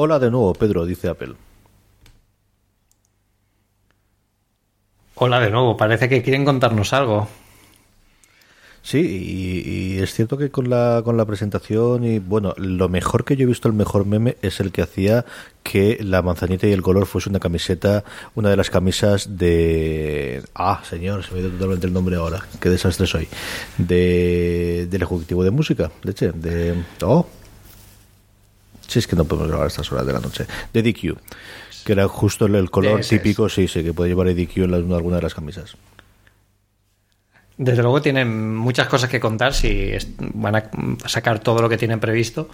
Hola de nuevo, Pedro, dice Apple. Hola de nuevo, parece que quieren contarnos algo. Sí, y, es cierto que con la, con la presentación y bueno, lo mejor que yo he visto, el mejor meme es el que hacía que la manzanita y el color fuese una camiseta, una de las camisas de... Ah, señor, se me ha ido totalmente el nombre ahora, qué desastre soy. De, del ejecutivo de música, leche, de... Oh, si es que no podemos grabar a estas horas de la noche. De DQ, que era justo el, color típico, sí, sí, que puede llevar DQ en alguna de las camisas. Desde luego tienen muchas cosas que contar si van a sacar todo lo que tienen previsto.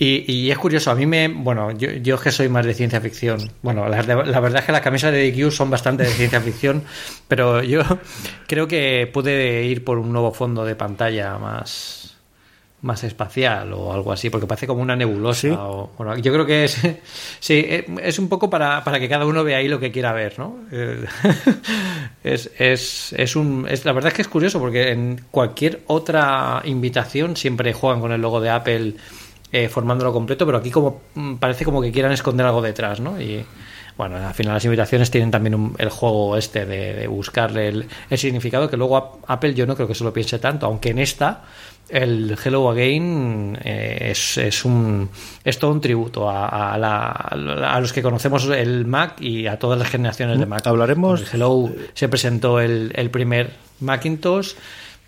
Y, es curioso, a mí me. Bueno, yo, yo que soy más de ciencia ficción. Bueno, la, la, verdad es que las camisas de DQ son bastante de ciencia ficción, pero yo creo que puede ir por un nuevo fondo de pantalla más más espacial o algo así, porque parece como una nebulosa. O, bueno, yo creo que es, sí, eh, es un poco para, para, que cada uno vea ahí lo que quiera ver, ¿no? Eh, es, es, es, un, es, la verdad es que es curioso, porque en cualquier otra invitación siempre juegan con el logo de Apple eh, formándolo completo, pero aquí como mm, parece como que quieran esconder algo detrás, ¿no? Y bueno, al final las invitaciones tienen también el juego este de, buscarle el, el significado, que luego Apple yo no creo que se lo piense tanto, aunque en esta el Hello Again eh, es, es, un, es todo un tributo a, a, los que conocemos el Mac y a todas las generaciones de Mac. Hablaremos. el Hello se presentó el, el primer Macintosh.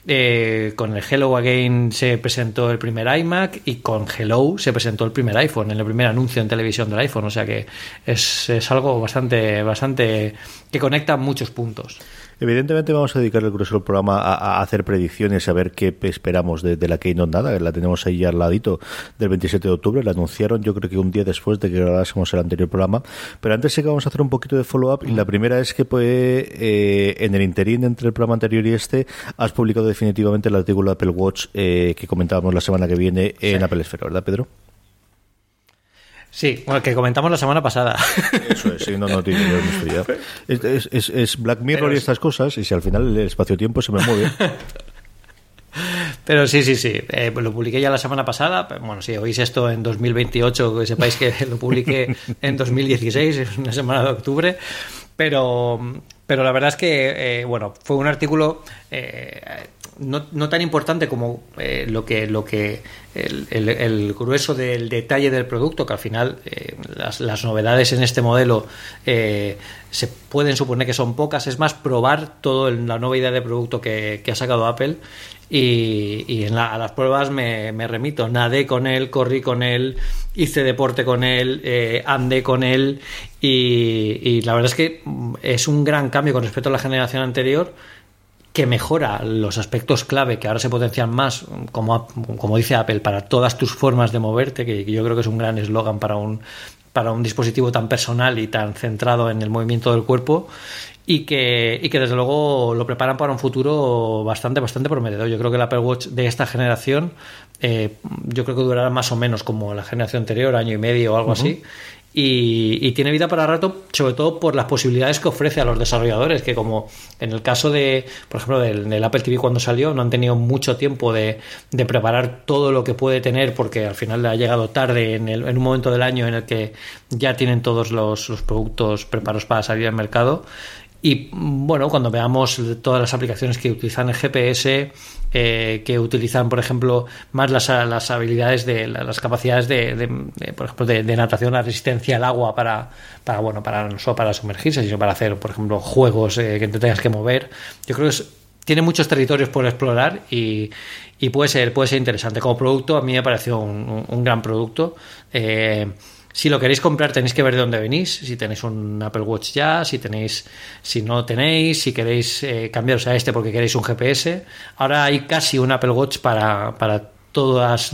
Eh, con el Hello Again se presentó el primer iMac y con Hello se presentó el primer iPhone, en el primer anuncio en televisión del iPhone. O sea que es, es algo bastante, bastante que conecta muchos puntos. Evidentemente vamos a dedicar el grueso del programa a, hacer predicciones, a ver qué esperamos de, la Keynote. Nada, la tenemos ahí al ladito del 27 de octubre, la anunciaron yo creo que un día después de que grabásemos el anterior programa, pero antes sí que vamos a hacer un poquito de follow-up y la primera es que pues, eh, en el interín entre el programa anterior y este has publicado definitivamente el artículo de Apple Watch eh, que comentábamos la semana que viene en Apple Esfera, ¿verdad Pedro? Sí, bueno, que comentamos la semana pasada. Eso es, sí, no, no tiene es, es, es, Black Mirror y estas cosas, y si al final el espacio-tiempo se me mueve. Pero sí, sí, sí. Eh, lo publiqué ya la semana pasada. Bueno, si oís esto en 2028, que sepáis que lo publiqué en 2016, es una semana de octubre. Pero, pero la verdad es que, eh, bueno, fue un artículo eh, no, tan importante como eh, lo que, lo que el, grueso del detalle del producto, que al final eh, las, novedades en este modelo eh, se pueden suponer que son pocas, es más probar toda la nueva idea de producto que, ha sacado Apple y, en a las pruebas me, me, remito, nadé con él, corrí con él, hice deporte con él, andé con él y la verdad es que es un gran cambio con respecto a la generación anterior que mejora los aspectos clave que ahora se potencian más, como, como dice Apple, para todas tus formas de moverte, que yo creo que es un gran eslogan para un, para un dispositivo tan personal y tan centrado en el movimiento del cuerpo y que, y que desde luego lo preparan para un futuro bastante, bastante prometedor. Yo creo que el Apple Watch de esta generación, eh, yo creo que durará más o menos como la generación anterior, año y medio o algo así, y, tiene vida para rato, sobre todo por las posibilidades que ofrece a los desarrolladores, que como en el caso de, por ejemplo, del, Apple TV cuando salió, no han tenido mucho tiempo de, preparar todo lo que puede tener, porque al final le ha llegado tarde en, el, en un momento del año en el que ya tienen todos los, los productos preparados para salir al mercado. Y bueno, cuando veamos todas las aplicaciones que utilizan el GPS, eh, que utilizan, por ejemplo, más las, las habilidades de las capacidades de, por ejemplo, de, natación, la resistencia al agua para, para, bueno, para no solo para sumergirse, sino para hacer, por ejemplo, juegos eh, que te tengas que mover. Yo creo que tiene muchos territorios por explorar y, y, puede ser, puede ser interesante. Como producto, a mí me pareció un, un gran producto. Eh, si lo queréis comprar tenéis que ver de dónde venís, si tenéis un Apple Watch ya, si tenéis, si no tenéis, si queréis eh, cambiaros a este porque queréis un GPS. Ahora hay casi un Apple Watch para, para todas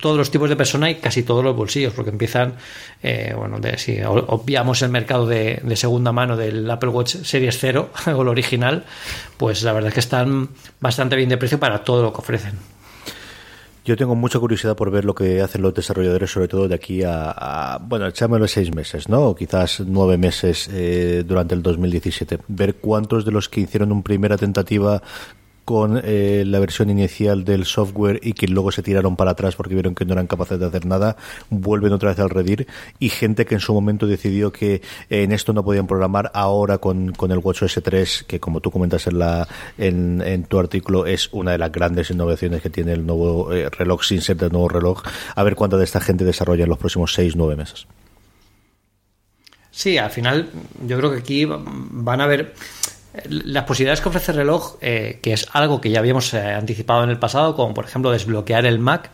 todos los tipos de personas y casi todos los bolsillos, porque empiezan, eh, bueno, de, si obviamos el mercado de, de, segunda mano del Apple Watch Series 0 o el original, pues la verdad es que están bastante bien de precio para todo lo que ofrecen. Yo tengo mucha curiosidad por ver lo que hacen los desarrolladores, sobre todo de aquí a, bueno, echámoslo seis meses, ¿no? O quizás nueve meses eh, durante el 2017. Ver cuántos de los que hicieron una primera tentativa con eh, la versión inicial del software y que luego se tiraron para atrás porque vieron que no eran capaces de hacer nada, vuelven otra vez al Redir y gente que en su momento decidió que en esto no podían programar, ahora con, con el WatchOS 3, que como tú comentas en, la, en, en, tu artículo es una de las grandes innovaciones que tiene el nuevo eh, reloj sin ser del nuevo reloj, a ver cuánta de esta gente desarrolla en los próximos 6-9 meses. Sí, al final yo creo que aquí van a haber las posibilidades que ofrece el reloj, eh, que es algo que ya habíamos eh, anticipado en el pasado, como por ejemplo desbloquear el Mac,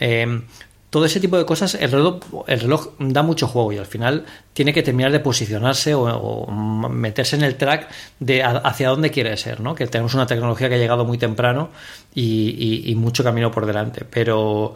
eh, todo ese tipo de cosas, el reloj, el reloj da mucho juego y al final tiene que terminar de posicionarse o, meterse en el track de hacia dónde quiere ser, ¿no? Que tenemos una tecnología que ha llegado muy temprano y, y mucho camino por delante. Pero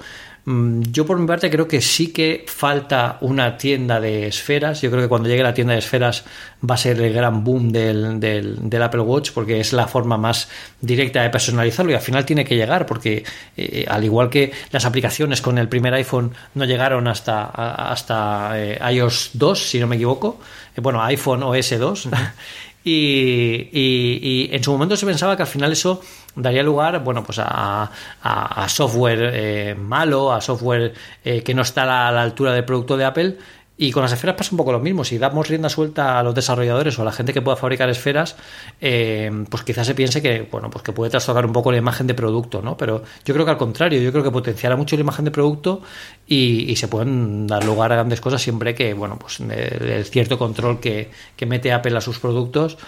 yo por mi parte creo que sí que falta una tienda de esferas. Yo creo que cuando llegue la tienda de esferas va a ser el gran boom del, del, Apple Watch porque es la forma más directa de personalizarlo y al final tiene que llegar porque eh, al igual que las aplicaciones con el primer iPhone no llegaron hasta, hasta eh, iOS 2, si no me equivoco, eh, bueno, iPhone OS 2. Y, en su momento se pensaba que al final eso daría lugar bueno pues a, software eh, malo, a software eh, que no está a la altura del producto de Apple y con las esferas pasa un poco lo mismo. Si damos rienda suelta a los desarrolladores o a la gente que pueda fabricar esferas, eh, pues quizás se piense que, bueno, pues que puede trastocar un poco la imagen de producto, ¿no? Pero yo creo que al contrario, yo creo que potenciará mucho la imagen de producto y, se pueden dar lugar a grandes cosas siempre que, bueno, pues el cierto control que, que mete Apple a sus productos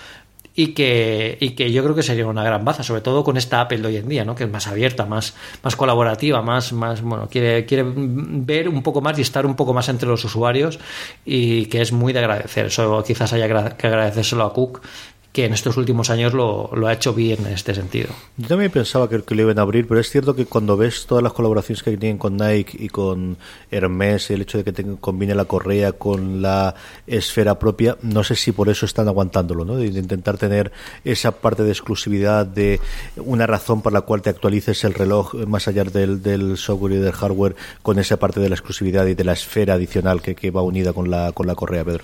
y que, y que yo creo que sería una gran baza, sobre todo con esta Apple de hoy en día, ¿no? que es más abierta, más, más colaborativa, más, más bueno, quiere, quiere ver un poco más y estar un poco más entre los usuarios y que es muy de agradecer. Eso quizás haya que agradecérselo a Cook que en estos últimos años lo, lo, ha hecho bien en este sentido. Yo también pensaba que, que, lo iban a abrir, pero es cierto que cuando ves todas las colaboraciones que tienen con Nike y con Hermes, el hecho de que combine la correa con la esfera propia, no sé si por eso están aguantándolo, ¿no? De intentar tener esa parte de exclusividad, de una razón por la cual te actualices el reloj más allá del, del software y del hardware, con esa parte de la exclusividad y de la esfera adicional que, que va unida con la, con la correa, Pedro.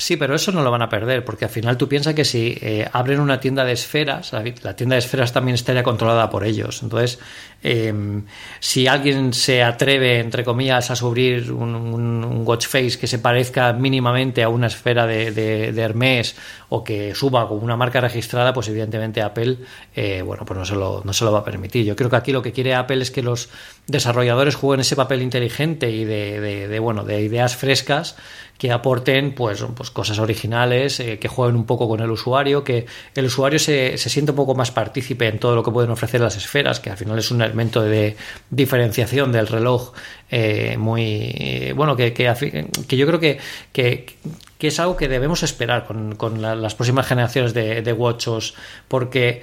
Sí, pero eso no lo van a perder, porque al final tú piensas que si eh, abren una tienda de esferas, la tienda de esferas también estaría controlada por ellos. Entonces, em, si alguien se atreve, entre comillas, a subir un, watch face que se parezca mínimamente a una esfera de, de, Hermes o que suba con una marca registrada, pues evidentemente Apple, eh, bueno, pues no se, lo, no se lo va a permitir. Yo creo que aquí lo que quiere Apple es que los desarrolladores jueguen ese papel inteligente y de, bueno, de ideas frescas que aporten pues, pues cosas originales, eh, que jueguen un poco con el usuario, que el usuario se, se siente un poco más partícipe en todo lo que pueden ofrecer las esferas, que al final es un elemento de diferenciación del reloj eh, muy bueno, que, que, yo creo que, que, es algo que debemos esperar con, con las próximas generaciones de, de Watchos, porque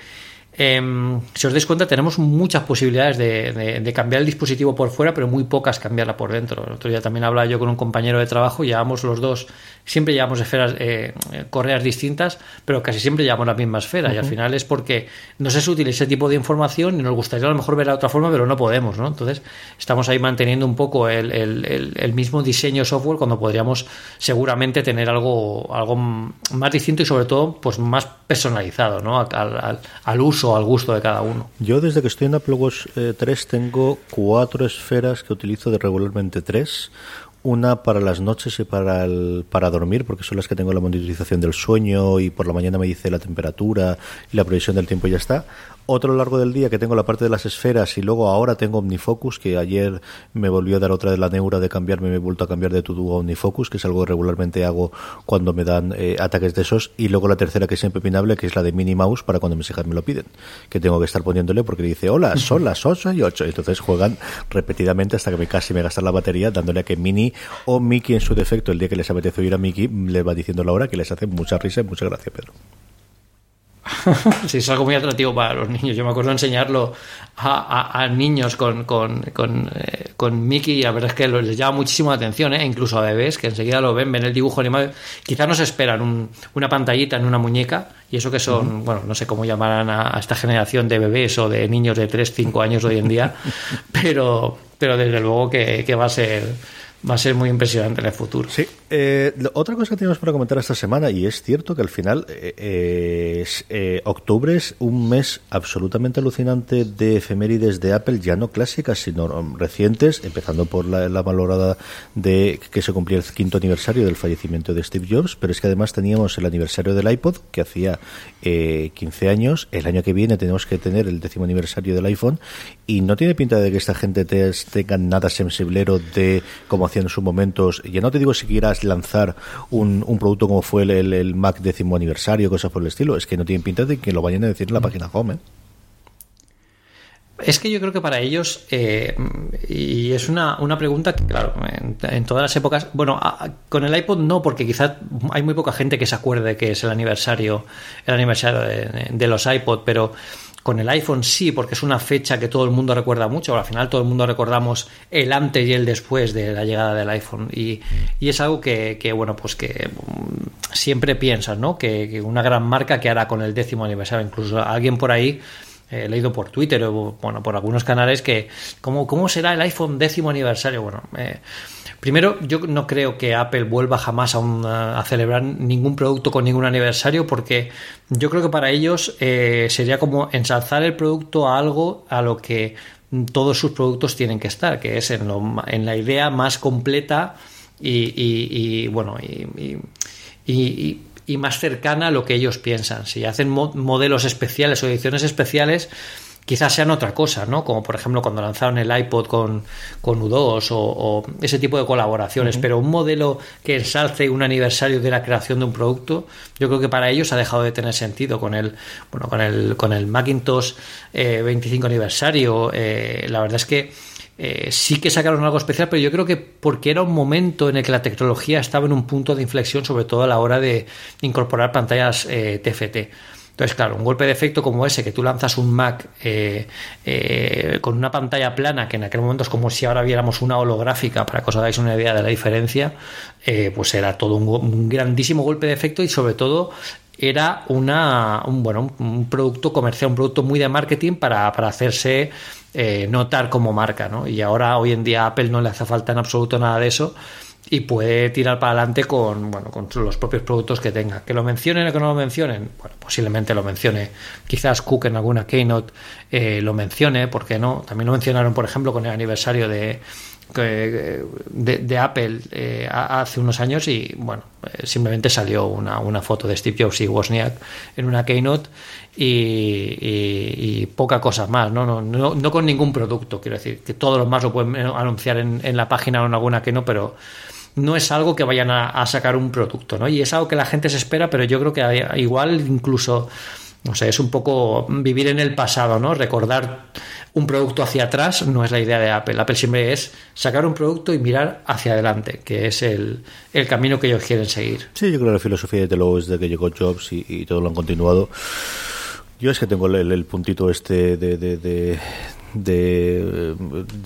Em, si os dais cuenta, tenemos muchas posibilidades de, cambiar el dispositivo por fuera, pero muy pocas cambiarla por dentro. El otro día también hablaba yo con un compañero de trabajo, llevamos los dos, siempre llevamos esferas, eh, correas distintas, pero casi siempre llevamos la misma esfera. Y al final es porque no se útil ese tipo de información y nos gustaría a lo mejor verla de otra forma, pero no podemos. ¿no? Entonces, estamos ahí manteniendo un poco el, el, mismo diseño software cuando podríamos seguramente tener algo, algo más distinto y sobre todo pues más personalizado ¿no? al, al uso al gusto de cada uno. Yo desde que estoy en Apple Watch 3 eh, tengo cuatro esferas que utilizo de regularmente tres. Una para las noches y para, el, para dormir, porque son las que tengo la monitorización del sueño y por la mañana me dice la temperatura y la previsión del tiempo y ya está otro largo del día que tengo la parte de las esferas y luego ahora tengo OmniFocus, que ayer me volvió a dar otra de la neura de cambiarme, me he vuelto a cambiar de todo a OmniFocus, que es algo que regularmente hago cuando me dan eh, ataques de esos, y luego la tercera que es impepinable, que es la de Mini Mouse para cuando mis hijas me lo piden, que tengo que estar poniéndole porque dice, hola, son las 8 y 8, entonces juegan repetidamente hasta que me casi me gastan la batería, dándole a que Mini o Mickey en su defecto, el día que les apetece oír a Mickey, le va diciendo la hora que les hace mucha risa y muchas gracias, Pedro. sí, es algo muy atractivo para los niños. Yo me acuerdo enseñarlo a, niños con, con, con, eh, con, Mickey y la verdad es que les llama muchísimo la atención, ¿eh? incluso a bebés que enseguida lo ven, ven el dibujo animado. Quizás no se esperan una pantallita en una muñeca y eso que son, bueno, no sé cómo llamarán a, esta generación de bebés o de niños de 3, 5 años hoy en día, pero, pero desde luego que, que va a ser va a ser muy impresionante en el futuro. Sí. Eh, otra cosa que tenemos para comentar esta semana, y es cierto que al final eh, eh, octubre es un mes absolutamente alucinante de efemérides de Apple, ya no clásicas, sino um, recientes, empezando por la, valorada de que se cumplía el quinto aniversario del fallecimiento de Steve Jobs, pero es que además teníamos el aniversario del iPod, que hacía 15 años, el año que viene tenemos que tener el décimo aniversario del iPhone, y no tiene pinta de que esta gente tenga nada sensiblero de como hacían en sus momentos, ya no te digo si lanzar un, un producto como fue el, el, Mac décimo aniversario, cosas por el estilo, es que no tienen pinta de que lo vayan a decir en la página home. ¿eh? Es que yo creo que para ellos, eh, y es una, una, pregunta que, claro, en, todas las épocas, bueno, con el iPod no, porque quizás hay muy poca gente que se acuerde que es el aniversario, el aniversario de, de los iPod, pero con el iPhone sí, porque es una fecha que todo el mundo recuerda mucho. Al final todo el mundo recordamos el antes y el después de la llegada del iPhone. Y, es algo que, bueno, pues que mm, siempre piensas, ¿no? Que, una gran marca que hará con el décimo aniversario. Incluso alguien por ahí he leído por Twitter o bueno por algunos canales que cómo, cómo será el iPhone décimo aniversario bueno eh, Primero, yo no creo que Apple vuelva jamás a, celebrar ningún producto con ningún aniversario porque yo creo que para ellos eh, sería como ensalzar el producto a algo a lo que todos sus productos tienen que estar, que es en, en la idea más completa y, bueno, y, más cercana a lo que ellos piensan. Si hacen modelos especiales o ediciones especiales, quizás sean otra cosa, ¿no? Como por ejemplo cuando lanzaron el iPod con, con U2 o, ese tipo de colaboraciones, pero un modelo que ensalce un aniversario de la creación de un producto, yo creo que para ellos ha dejado de tener sentido con el, bueno, con el, con el Macintosh 25 eh, aniversario. Eh, la verdad es que eh, sí que sacaron algo especial, pero yo creo que porque era un momento en el que la tecnología estaba en un punto de inflexión, sobre todo a la hora de incorporar pantallas TFT. Entonces, claro, un golpe de efecto como ese, que tú lanzas un Mac eh, eh, con una pantalla plana, que en aquel momento es como si ahora viéramos una holográfica, para que os hagáis una idea de la diferencia, eh, pues era todo un, grandísimo golpe de efecto y sobre todo era una, un, bueno, un, producto comercial, un producto muy de marketing para, para hacerse notar como marca. ¿no? Y ahora, hoy en día, a Apple no le hace falta en absoluto nada de eso y puede tirar para adelante con, bueno, con los propios productos que tenga. Que lo mencionen o que no lo mencionen, bueno, posiblemente lo mencione. Quizás Cook en alguna keynote eh, lo mencione, ¿por qué no? También lo mencionaron, por ejemplo, con el aniversario de, de, Apple eh, hace unos años y, bueno, eh, simplemente salió una, una, foto de Steve Jobs y Wozniak en una keynote y, poca cosa más, ¿no? No, ¿no? no, con ningún producto, quiero decir, que todos los más lo pueden anunciar en, en la página o en alguna que no, pero no es algo que vayan a, sacar un producto, ¿no? Y es algo que la gente se espera, pero yo creo que igual incluso, no sé, es un poco vivir en el pasado, ¿no? Recordar un producto hacia atrás no es la idea de Apple. Apple siempre es sacar un producto y mirar hacia adelante, que es el, camino que ellos quieren seguir. Sí, yo creo que la filosofía de Telo es que llegó Jobs y, y todo lo han continuado. Yo es que tengo el, puntito este de, de,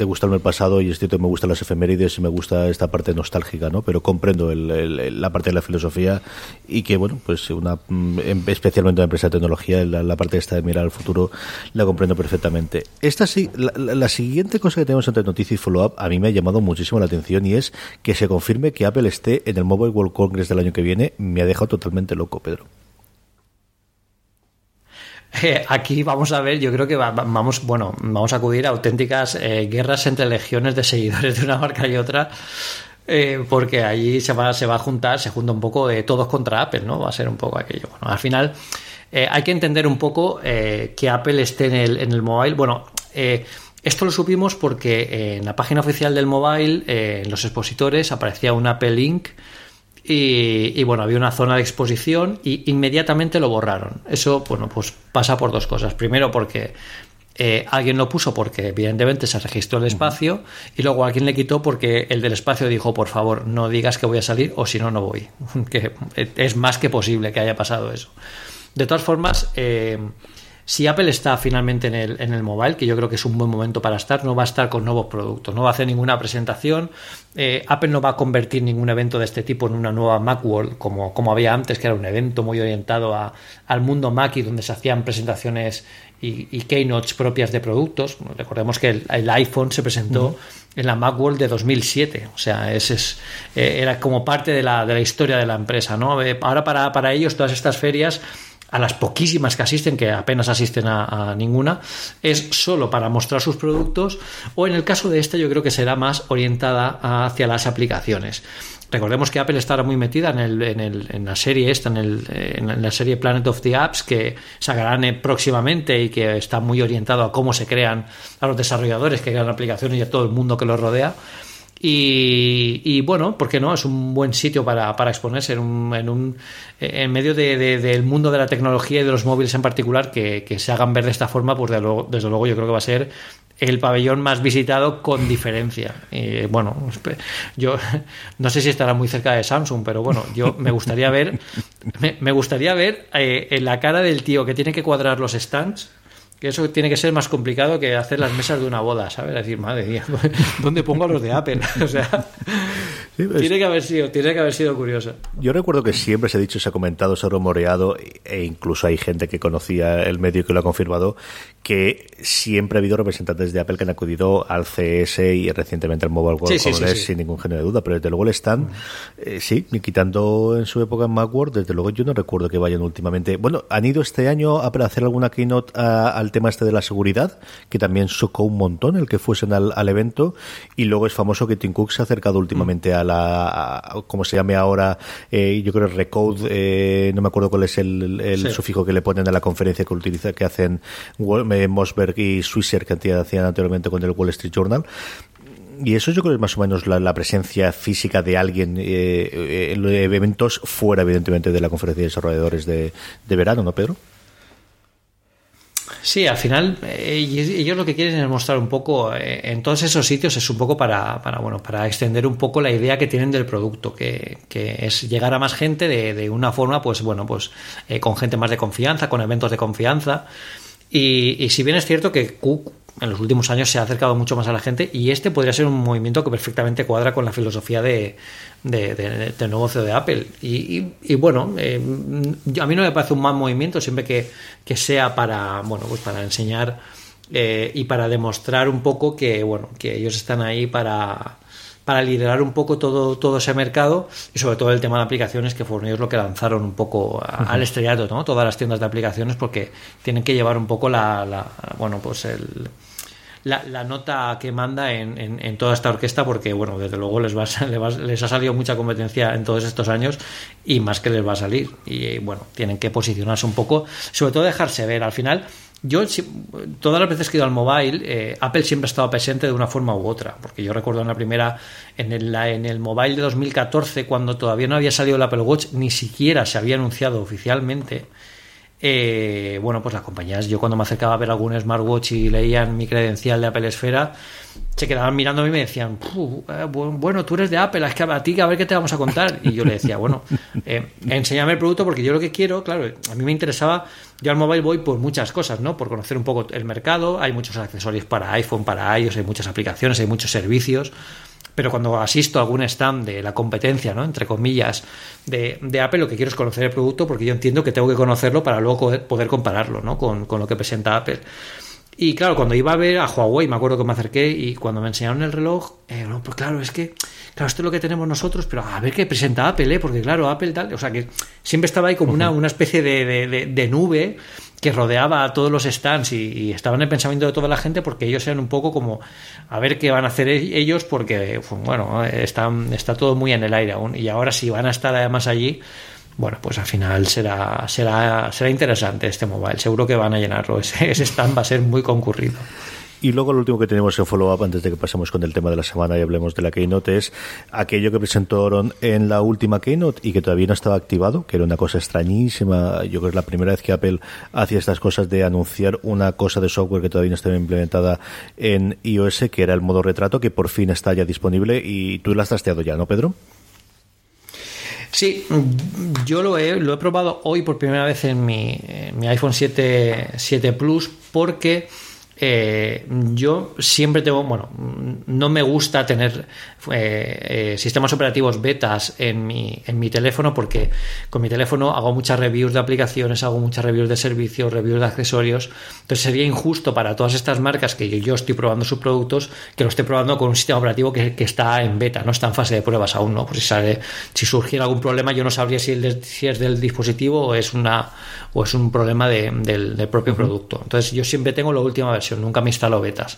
gustarme el pasado y es cierto que me gustan las efemérides y me gusta esta parte nostálgica, ¿no? Pero comprendo la parte de la filosofía y que, bueno, pues una em, especialmente una empresa de tecnología, la, parte esta de mirar al futuro, la comprendo perfectamente. Esta sí, la, siguiente cosa que tenemos entre noticias y follow-up a mí me ha llamado muchísimo la atención y es que se confirme que Apple esté en el Mobile World Congress del año que viene. Me ha dejado totalmente loco, Pedro. Aquí vamos a ver, yo creo que vamos, bueno, vamos a acudir a auténticas eh, guerras entre legiones de seguidores de una marca y otra. Eh, porque allí se va, se va a juntar, se junta un poco de todos contra Apple, ¿no? Va a ser un poco aquello. Bueno, al final eh, hay que entender un poco que Apple esté en el, en el mobile. Bueno, esto lo supimos porque en la página oficial del mobile, en los expositores, aparecía un Apple Link y, bueno, había una zona de exposición y inmediatamente lo borraron. Eso, bueno, pues pasa por dos cosas. Primero porque eh, alguien lo puso porque evidentemente se registró el espacio y luego alguien le quitó porque el del espacio dijo, por favor, no digas que voy a salir o si no, no voy. que es más que posible que haya pasado eso. De todas formas, eh, si Apple está finalmente en el, en el mobile, que yo creo que es un buen momento para estar, no va a estar con nuevos productos, no va a hacer ninguna presentación. Eh, Apple no va a convertir ningún evento de este tipo en una nueva Macworld como, como había antes, que era un evento muy orientado a, al mundo Mac y donde se hacían presentaciones y, keynotes propias de productos. Recordemos que el, iPhone se presentó en la Macworld de 2007, o sea, ese es, eh, era como parte de la, de la historia de la empresa. ¿no? Eh, ahora para, para ellos todas estas ferias a las poquísimas que asisten, que apenas asisten a, ninguna, es solo para mostrar sus productos o en el caso de esta yo creo que será más orientada hacia las aplicaciones. Recordemos que Apple estará muy metida en, el, en, el, en la serie esta, en, el, en, la serie Planet of the Apps, que sacarán eh, próximamente y que está muy orientado a cómo se crean a los desarrolladores que crean aplicaciones y a todo el mundo que los rodea. Y, bueno, ¿por qué no? Es un buen sitio para, exponerse en, un, en, un, en medio del mundo de la tecnología y de los móviles en particular, que, se hagan ver de esta forma, pues desde luego yo creo que va a ser el pabellón más visitado con diferencia. Y bueno, yo no sé si estará muy cerca de Samsung, pero bueno, yo me gustaría ver, me, gustaría ver eh, en la cara del tío que tiene que cuadrar los stands que eso tiene que ser más complicado que hacer las mesas de una boda, ¿sabes? Decir, madre mía, ¿dónde pongo a los de Apple? o sea, tiene que haber sido, tiene que haber sido curioso. Yo recuerdo que siempre se ha dicho, se ha comentado, se ha rumoreado, e incluso hay gente que conocía el medio que lo ha confirmado, que siempre ha habido representantes de Apple que han acudido al CS y recientemente al Mobile World Congress sin ningún género de duda, pero desde luego le están, eh, sí, quitando en su época en Macworld, desde luego yo no recuerdo que vayan últimamente. Bueno, han ido este año a hacer alguna keynote al tema este de la seguridad, que también socó un montón el que fuesen al, evento, y luego es famoso que Tim Cook se ha acercado últimamente a la, como se llame ahora, eh, yo creo Recode, eh, no me acuerdo cuál es el, sufijo que le ponen a la conferencia que utiliza, que hacen eh, Mosberg y Swisser, que hacían anteriormente con el Wall Street Journal, y eso yo creo que es más o menos la, presencia física de alguien en eventos fuera, evidentemente, de la conferencia de desarrolladores de, de verano, ¿no, Pedro? Sí, al final eh, ellos lo que quieren es mostrar un poco eh, en todos esos sitios es un poco para, para bueno para extender un poco la idea que tienen del producto, que, es llegar a más gente de, de una forma, pues bueno, pues eh, con gente más de confianza, con eventos de confianza. Y, y si bien es cierto que Cook en los últimos años se ha acercado mucho más a la gente y este podría ser un movimiento que perfectamente cuadra con la filosofía de, de, del nuevo CEO de Apple. Y, bueno, eh, a mí no me parece un mal movimiento siempre que, que sea para, bueno, pues para enseñar eh, y para demostrar un poco que, bueno, que ellos están ahí para, para liderar un poco todo, todo ese mercado y sobre todo el tema de aplicaciones que fueron ellos lo que lanzaron un poco al estrellato, ¿no? Todas las tiendas de aplicaciones porque tienen que llevar un poco la, la bueno, pues el, la, nota que manda en, toda esta orquesta porque, bueno, desde luego les, va, les ha salido mucha competencia en todos estos años y más que les va a salir. Y bueno, tienen que posicionarse un poco, sobre todo dejarse ver. Al final, yo todas las veces que he ido al mobile, eh, Apple siempre ha estado presente de una forma u otra, porque yo recuerdo en la primera, en el, en el mobile de 2014, cuando todavía no había salido el Apple Watch, ni siquiera se había anunciado oficialmente. Eh, bueno, pues las compañías, yo cuando me acercaba a ver algún smartwatch y leían mi credencial de Apple Esfera, se quedaban mirándome y me decían, eh, bueno, tú eres de Apple, es que a ti a ver qué te vamos a contar. Y yo le decía, bueno, eh, enséñame el producto porque yo lo que quiero, claro, a mí me interesaba, yo al mobile voy por muchas cosas, ¿no? Por conocer un poco el mercado, hay muchos accesorios para iPhone, para iOS, hay muchas aplicaciones, hay muchos servicios pero cuando asisto a algún stand de la competencia, ¿no? entre comillas, de, de, Apple, lo que quiero es conocer el producto porque yo entiendo que tengo que conocerlo para luego poder compararlo ¿no? con, con lo que presenta Apple. Y claro, cuando iba a ver a Huawei, me acuerdo que me acerqué y cuando me enseñaron el reloj, eh, no, pues claro, es que, claro, esto es lo que tenemos nosotros, pero a ver qué presenta Apple, ¿eh? porque claro, Apple tal, o sea que siempre estaba ahí como una, una especie de, de, de nube que rodeaba a todos los stands y, estaban en el pensamiento de toda la gente porque ellos eran un poco como a ver qué van a hacer e-, ellos porque pues, bueno están, está todo muy en el aire aún y ahora si van a estar además allí bueno pues al final será será será interesante este mobile seguro que van a llenarlo ese, ese stand va a ser muy concurrido y luego lo último que tenemos en follow-up, antes de que pasemos con el tema de la semana y hablemos de la Keynote, es aquello que presentaron en la última Keynote y que todavía no estaba activado, que era una cosa extrañísima. Yo creo que es la primera vez que Apple hacía estas cosas de anunciar una cosa de software que todavía no estaba implementada en iOS, que era el modo retrato, que por fin está ya disponible y tú lo has trasteado ya, ¿no, Pedro? Sí, yo lo he, lo he probado hoy por primera vez en mi, mi iPhone 7, 7 Plus porque eh, yo siempre tengo, bueno, no me gusta tener eh, eh, sistemas operativos betas en mi, en mi teléfono porque con mi teléfono hago muchas reviews de aplicaciones, hago muchas reviews de servicios, reviews de accesorios. Entonces sería injusto para todas estas marcas que yo, estoy probando sus productos que lo esté probando con un sistema operativo que, está en beta, no está en fase de pruebas aún, ¿no? Pues si sale, si surgiera algún problema, yo no sabría si, si es del dispositivo o es una o es un problema del, del, propio producto. Entonces yo siempre tengo la última versión, nunca me instalo betas.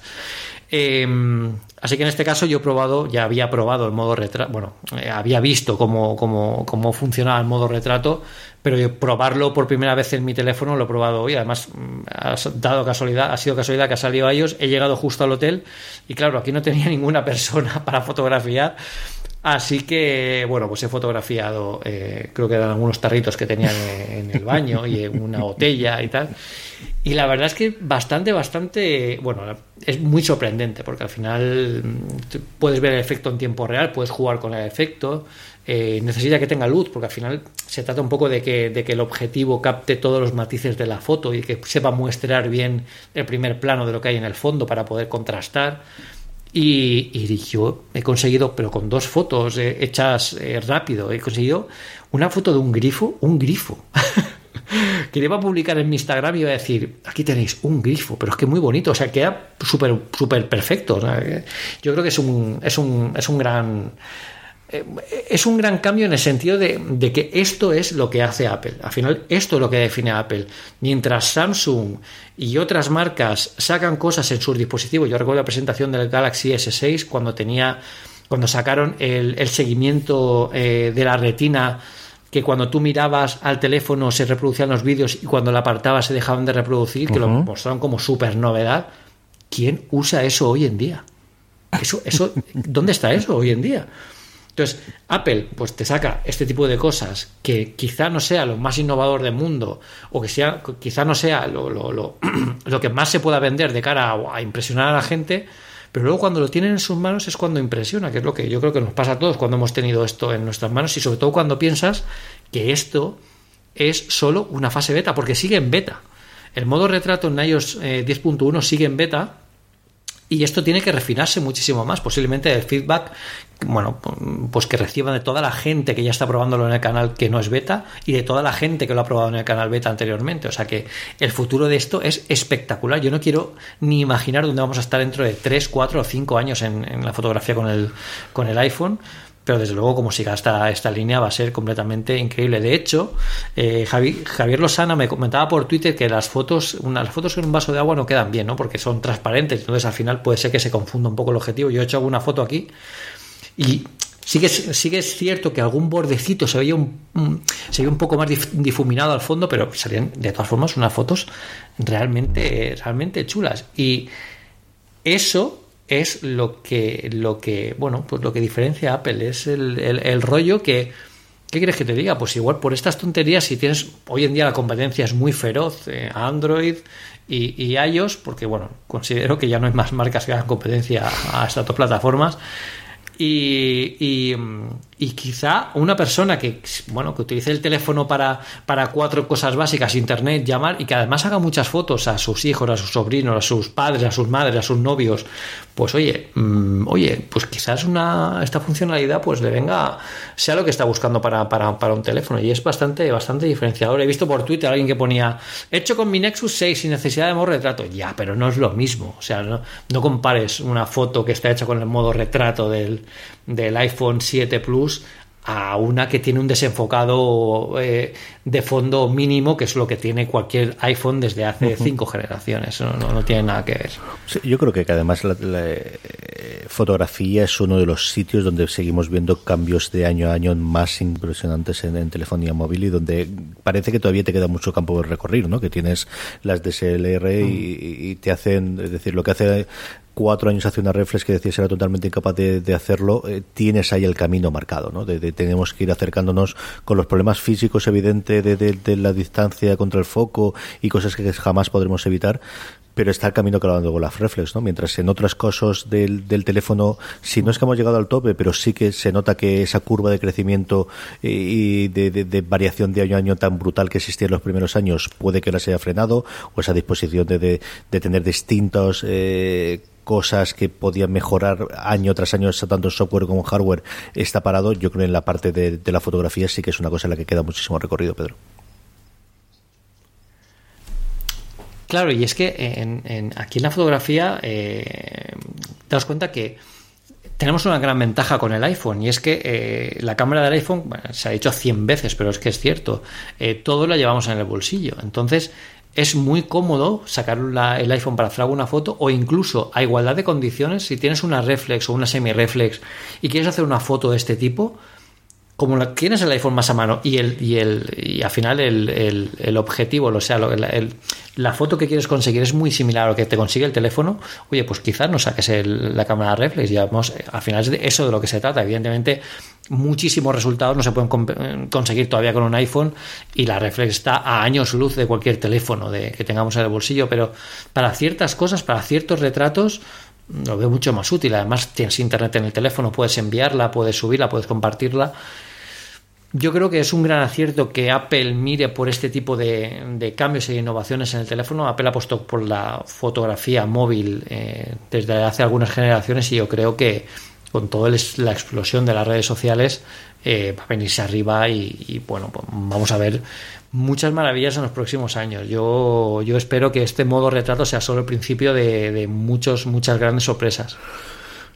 Em, así que en este caso yo he probado, ya había probado el modo retrato, bueno, eh, había visto cómo, cómo, cómo, funcionaba el modo retrato, pero probarlo por primera vez en mi teléfono lo he probado hoy. Además, mm, ha dado casualidad, ha sido casualidad que ha salido a ellos, he llegado justo al hotel y claro, aquí no tenía ninguna persona para fotografiar. Así que, bueno, pues he fotografiado, eh, creo que eran algunos tarritos que tenían en el baño y una botella y tal. Y la verdad es que bastante, bastante, bueno, es muy sorprendente porque al final mm, puedes ver el efecto en tiempo real, puedes jugar con el efecto, eh, necesita que tenga luz porque al final se trata un poco de que, de que el objetivo capte todos los matices de la foto y que sepa muestrar bien el primer plano de lo que hay en el fondo para poder contrastar. Y, yo he conseguido, pero con dos fotos eh, hechas eh, rápido, he conseguido una foto de un grifo, un grifo. que le iba a publicar en mi Instagram y iba a decir, aquí tenéis un grifo, pero es que muy bonito, o sea, queda súper súper perfecto. Yo creo que es un, es un, es un gran eh, es un gran cambio en el sentido de, que esto es lo que hace Apple. Al final, esto es lo que define Apple. Mientras Samsung y otras marcas sacan cosas en sus dispositivos, yo recuerdo la presentación del Galaxy S6 cuando tenía, cuando sacaron el, seguimiento eh, de la retina que cuando tú mirabas al teléfono se reproducían los vídeos y cuando la apartabas se dejaban de reproducir, que lo mostraron como súper novedad. ¿Quién usa eso hoy en día? Eso, eso, ¿Dónde está eso hoy en día? Entonces, Apple pues te saca este tipo de cosas que quizá no sea lo más innovador del mundo o que sea, quizá no sea lo, lo, lo, que más se pueda vender de cara a, a, impresionar a la gente, pero luego cuando lo tienen en sus manos es cuando impresiona, que es lo que yo creo que nos pasa a todos cuando hemos tenido esto en nuestras manos y sobre todo cuando piensas que esto es solo una fase beta, porque sigue en beta. El modo retrato en iOS 10.1 eh, sigue en beta y esto tiene que refinarse muchísimo más. Posiblemente el feedback, bueno, pues que reciban de toda la gente que ya está probándolo en el canal que no es beta y de toda la gente que lo ha probado en el canal beta anteriormente. O sea que el futuro de esto es espectacular. Yo no quiero ni imaginar dónde vamos a estar dentro de 3, 4 o 5 años en, en la fotografía con el, con el iPhone pero desde luego como siga esta, esta línea va a ser completamente increíble. De hecho, eh, Javier Lozana me comentaba por Twitter que las fotos, una, las fotos en un vaso de agua no quedan bien, ¿no? Porque son transparentes, entonces al final puede ser que se confunda un poco el objetivo. Yo he hecho alguna foto aquí y sí que, sí que es cierto que algún bordecito se veía un, se veía un poco más difuminado al fondo, pero salían de todas formas unas fotos realmente, realmente chulas. Y eso es lo que, lo que, bueno, pues lo que diferencia a Apple, es el, el, rollo que, ¿qué quieres que te diga? Pues igual por estas tonterías, si tienes, hoy en día la competencia es muy feroz, eh, Android y, y, iOS, porque bueno, considero que ya no hay más marcas que hagan competencia a estas dos plataformas, y, y, y, quizá una persona que bueno que utilice el teléfono para, para cuatro cosas básicas internet llamar y que además haga muchas fotos a sus hijos a sus sobrinos a sus padres a sus madres a sus novios pues oye mmm, oye pues quizás una esta funcionalidad pues le venga sea lo que está buscando para, para, para, un teléfono y es bastante bastante diferenciador. He visto por Twitter a alguien que ponía hecho con mi Nexus 6 sin necesidad de modo retrato ya pero no es lo mismo o sea no, no compares una foto que está hecha con el modo retrato del del, iPhone 7 Plus a una que tiene un desenfocado eh, de fondo mínimo, que es lo que tiene cualquier iPhone desde hace cinco generaciones. No, no, tiene nada que ver. yo creo que, además la, eh, fotografía es uno de los sitios donde seguimos viendo cambios de año a año más impresionantes en, telefonía móvil y donde parece que todavía te queda mucho campo de recorrer, ¿no? Que tienes las DSLR y, mm. y, te hacen, es decir, lo que hace cuatro años hace una reflex que decías era totalmente incapaz de, hacerlo, eh, tienes ahí el camino marcado, ¿no? De, tenemos que ir acercándonos con los problemas físicos evidentes de, la distancia contra el foco y cosas que jamás podremos evitar, pero está el camino lo con las reflex, ¿no? Mientras en otras cosas del, del teléfono, si no es que hemos llegado al tope, pero sí que se nota que esa curva de crecimiento y de, variación de año a año tan brutal que existía en los primeros años puede que la se haya frenado, o esa disposición de, tener distintos eh, cosas que podían mejorar año tras año, tanto en software como en hardware, está parado. Yo creo que en la parte de, la fotografía sí que es una cosa en la que queda muchísimo recorrido, Pedro. Claro, y es que aquí en la fotografía eh, te das cuenta que tenemos una gran ventaja con el iPhone y es que eh, la cámara del iPhone se ha dicho 100 veces, pero es que es cierto, eh, todo lo llevamos en el bolsillo. Entonces es muy cómodo sacar el iPhone para hacer alguna foto o incluso a igualdad de condiciones, si tienes una reflex o una semi-reflex y quieres hacer una foto de este tipo, como tienes el iPhone más a mano y el y el y al final el, el, objetivo, o sea, la foto que quieres conseguir es muy similar a lo que te consigue el teléfono, oye, pues quizás no saques la cámara reflex, y vamos, al final es de eso de lo que se trata. Evidentemente, muchísimos resultados no se pueden conseguir todavía con un iPhone y la reflex está a años luz de cualquier teléfono de, que tengamos en el bolsillo, pero para ciertas cosas, para ciertos retratos, lo veo mucho más útil. Además, tienes internet en el teléfono, puedes enviarla, puedes subirla, puedes compartirla. Yo creo que es un gran acierto que Apple mire por este tipo de, cambios e innovaciones en el teléfono. Apple ha puesto por la fotografía móvil eh, desde hace algunas generaciones y yo creo que con toda la explosión de las redes sociales eh, va a venirse arriba y, bueno, pues vamos a ver muchas maravillas en los próximos años. Yo, yo espero que este modo retrato sea solo el principio de, de muchos, muchas grandes sorpresas.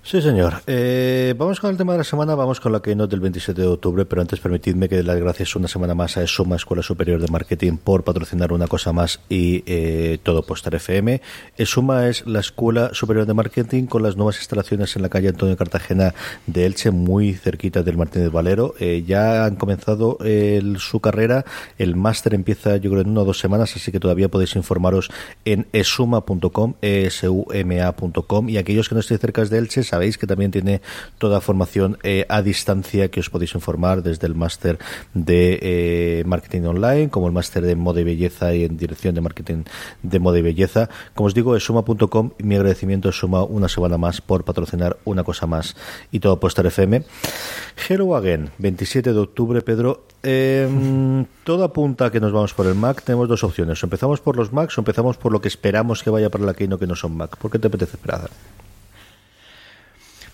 Sí, señor. Eh, vamos con el tema de la semana, vamos con la keynote del 27 de octubre, pero antes permitidme que dé las gracias una semana más a ESOMA, Escuela Superior de Marketing, por patrocinar una cosa más y eh, todo Postar FM. ESOMA es la Escuela Superior de Marketing con las nuevas instalaciones en la calle Antonio Cartagena de Elche, muy cerquita del Martínez Valero. Eh, ya han comenzado su carrera, el máster empieza yo creo en una o dos semanas, así que todavía podéis informaros en esuma.com, esuma.com y aquellos que no estéis cerca de Elche, sabéis que también tiene toda formación eh, a distancia que os podéis informar desde el máster de eh, marketing online, como el máster de moda y belleza y en dirección de marketing de moda y belleza. Como os digo, es suma.com mi agradecimiento es suma una semana más por patrocinar una cosa más y todo por estar FM. Hello Again, 27 de octubre, Pedro. Eh, todo apunta a que nos vamos por el Mac. Tenemos dos opciones. empezamos por los Macs o empezamos por lo que esperamos que vaya para la Keynote que no son Mac. ¿Por qué te apetece esperar?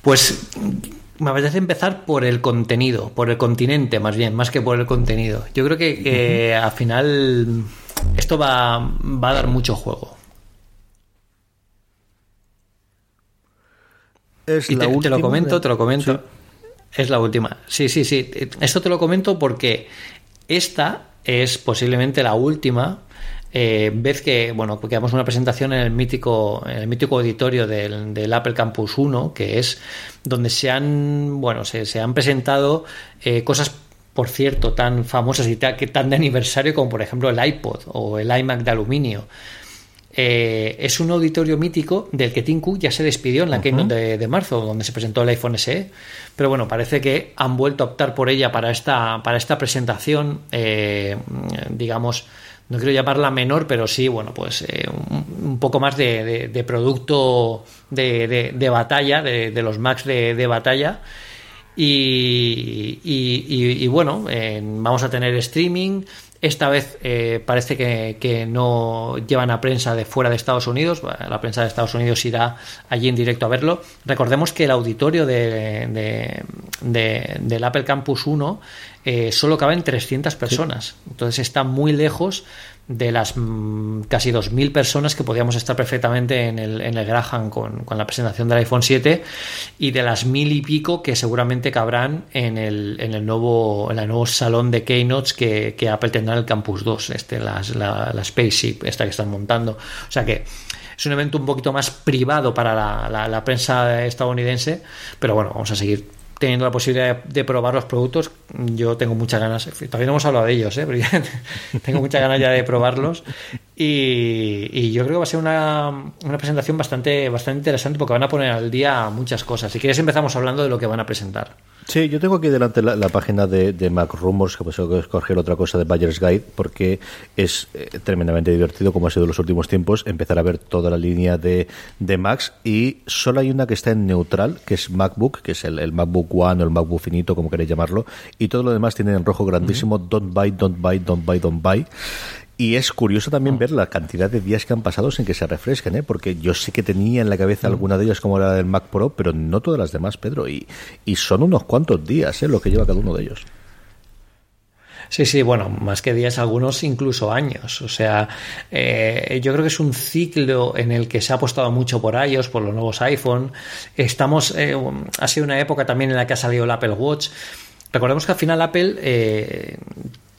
Pues me apetece empezar por el contenido, por el continente más bien, más que por el contenido. Yo creo que al final esto va, va, a dar mucho juego. Es la te, te, lo comento, te lo comento. Es la última. Sí, sí, sí. Esto te lo comento porque esta es posiblemente la última eh, vez que, bueno, porque damos una presentación en el mítico, en el mítico auditorio del, Apple Campus 1, que es donde se han, bueno, se, han presentado eh, cosas por cierto, tan famosas y tan, tan de aniversario como por ejemplo el iPod o el iMac de aluminio. Eh, es un auditorio mítico del que Tim Cook ya se despidió en la Keynote de, marzo, donde se presentó el iPhone SE. Pero bueno, parece que han vuelto a optar por ella para esta, para esta presentación, digamos, no quiero llamarla menor, pero sí, bueno, pues eh, un, poco más de, producto de, batalla, de, los Macs de, batalla. Y, bueno, vamos a tener streaming. Esta vez eh, parece que, no llevan a prensa de fuera de Estados Unidos. La prensa de Estados Unidos irá allí en directo a verlo. Recordemos que el auditorio de, del Apple Campus 1 eh, solo caben 300 personas. Entonces está muy lejos de las mm, casi 2.000 personas que podíamos estar perfectamente en el, en el Graham con, la presentación del iPhone 7 y de las mil y pico que seguramente cabrán en el, en el, nuevo, en el nuevo salón de Keynotes que, que Apple tendrá en el Campus 2, este, la, la Spaceship, esta que están montando. O sea que es un evento un poquito más privado para la, la prensa estadounidense, pero bueno, vamos a seguir teniendo la posibilidad de, probar los productos, yo tengo muchas ganas. Todavía no hemos hablado de ellos, ¿eh? tengo muchas ganas ya de probarlos. Y, yo creo que va a ser una, una, presentación bastante, bastante interesante porque van a poner al día muchas cosas. Si quieres empezamos hablando de lo que van a presentar. Sí, yo tengo aquí delante la, página de, Mac Rumors, que puedo escoger otra cosa de Buyer's Guide, porque es eh, tremendamente divertido, como ha sido en los últimos tiempos, empezar a ver toda la línea de, de Macs. Y solo hay una que está en neutral, que es MacBook, que es el, MacBook One o el MacBook finito, como queréis llamarlo. Y todo lo demás tiene en rojo grandísimo, Don't Buy, Don't Buy, Don't Buy, Don't Buy. Y es curioso también ver la cantidad de días que han pasado sin que se refresquen, ¿eh? porque yo sé que tenía en la cabeza alguna de ellas como la del Mac Pro, pero no todas las demás, Pedro. Y, y son unos cuantos días ¿eh? lo que lleva cada uno de ellos. Sí, sí, bueno, más que días, algunos incluso años. O sea, eh, yo creo que es un ciclo en el que se ha apostado mucho por iOS, por los nuevos iPhone. Estamos, eh, ha sido una época también en la que ha salido el Apple Watch. Recordemos que al final Apple eh,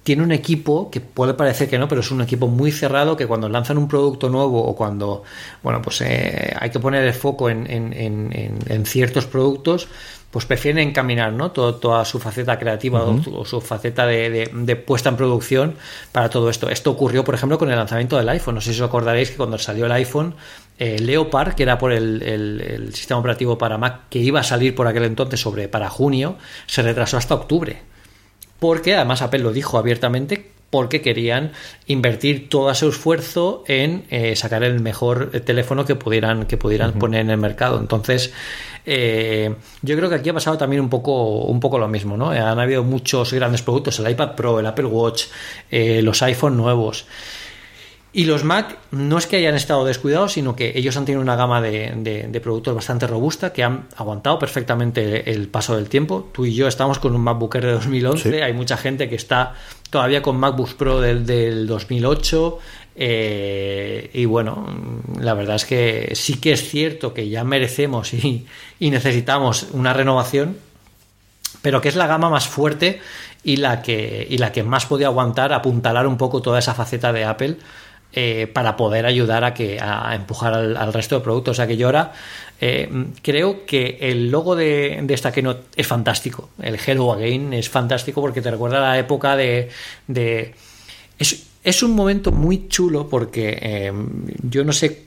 tiene un equipo que puede parecer que no, pero es un equipo muy cerrado que cuando lanzan un producto nuevo o cuando, bueno, pues eh, hay que poner el foco en, en, ciertos productos, pues prefieren encaminar ¿no? toda su faceta creativa o, su faceta de, puesta en producción para todo esto. Esto ocurrió, por ejemplo, con el lanzamiento del iPhone. No sé si os acordaréis que cuando salió el iPhone, eh, Leopard, que era por el, el, sistema operativo para Mac, que iba a salir por aquel entonces sobre para junio, se retrasó hasta octubre porque además Apple lo dijo abiertamente porque querían invertir todo su esfuerzo en eh, sacar el mejor teléfono que pudieran, que pudieran poner en el mercado. Entonces, eh, yo creo que aquí ha pasado también un poco, un poco lo mismo, ¿no? Han habido muchos grandes productos, el iPad Pro, el Apple Watch, eh, los iPhone nuevos. Y los Mac no es que hayan estado descuidados, sino que ellos han tenido una gama de, productos bastante robusta que han aguantado perfectamente el paso del tiempo. Tú y yo estamos con un MacBook Air de 2011, hay mucha gente que está todavía con MacBook Pro del, 2008. Eh, y bueno, la verdad es que sí que es cierto que ya merecemos y, y necesitamos una renovación, pero que es la gama más fuerte y la que, y la que más puede aguantar, apuntalar un poco toda esa faceta de Apple eh, para poder ayudar a que a empujar al, resto de productos. O sea que yo eh, creo que el logo de, esta Keynote es fantástico. El Hello Again es fantástico porque te recuerda la época de. Es, un momento muy chulo porque eh, yo no sé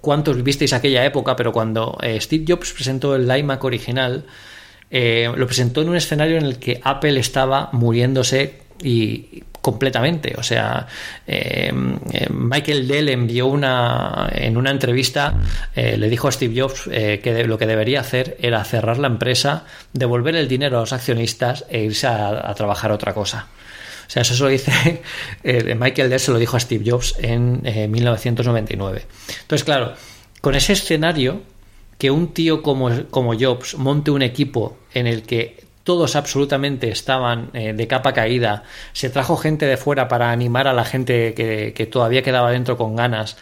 cuántos visteis aquella época, pero cuando Steve Jobs presentó el iMac original, lo presentó en un escenario en el que Apple estaba muriéndose y completamente. O sea, eh, eh, Michael Dell envió una en una entrevista, eh, le dijo a Steve Jobs que lo que debería hacer era cerrar la empresa, devolver el dinero a los accionistas e irse a, trabajar otra cosa. O sea, eso se lo dice Michael Dell, se lo dijo a Steve Jobs en 1999. Entonces, claro, con ese escenario, que un tío como, como Jobs monte un equipo en el que todos absolutamente estaban eh, de capa caída, se trajo gente de fuera para animar a la gente que, todavía quedaba dentro con ganas,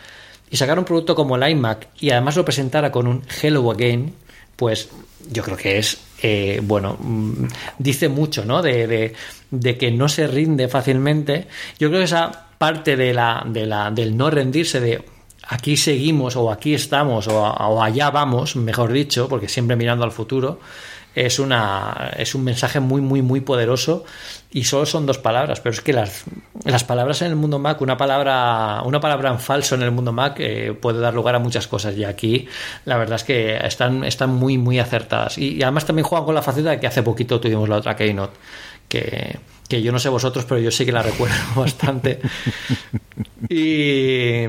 y sacar un producto como el iMac y además lo presentara con un Hello Again, pues yo creo que es, eh, bueno, mm, dice mucho, ¿no? De, que no se rinde fácilmente. Yo creo que esa parte de la, de la, del no rendirse, de aquí seguimos o aquí estamos o, o allá vamos, mejor dicho, porque siempre mirando al futuro, es, una, es un mensaje muy, muy, muy poderoso y solo son dos palabras, pero es que las, las palabras en el mundo Mac, una palabra, una palabra en falso en el mundo Mac eh, puede dar lugar a muchas cosas y aquí la verdad es que están, están muy, muy acertadas. Y, además también juegan con la facilidad de que hace poquito tuvimos la otra Keynote que, que yo no sé vosotros, pero yo sí que la recuerdo bastante. Y,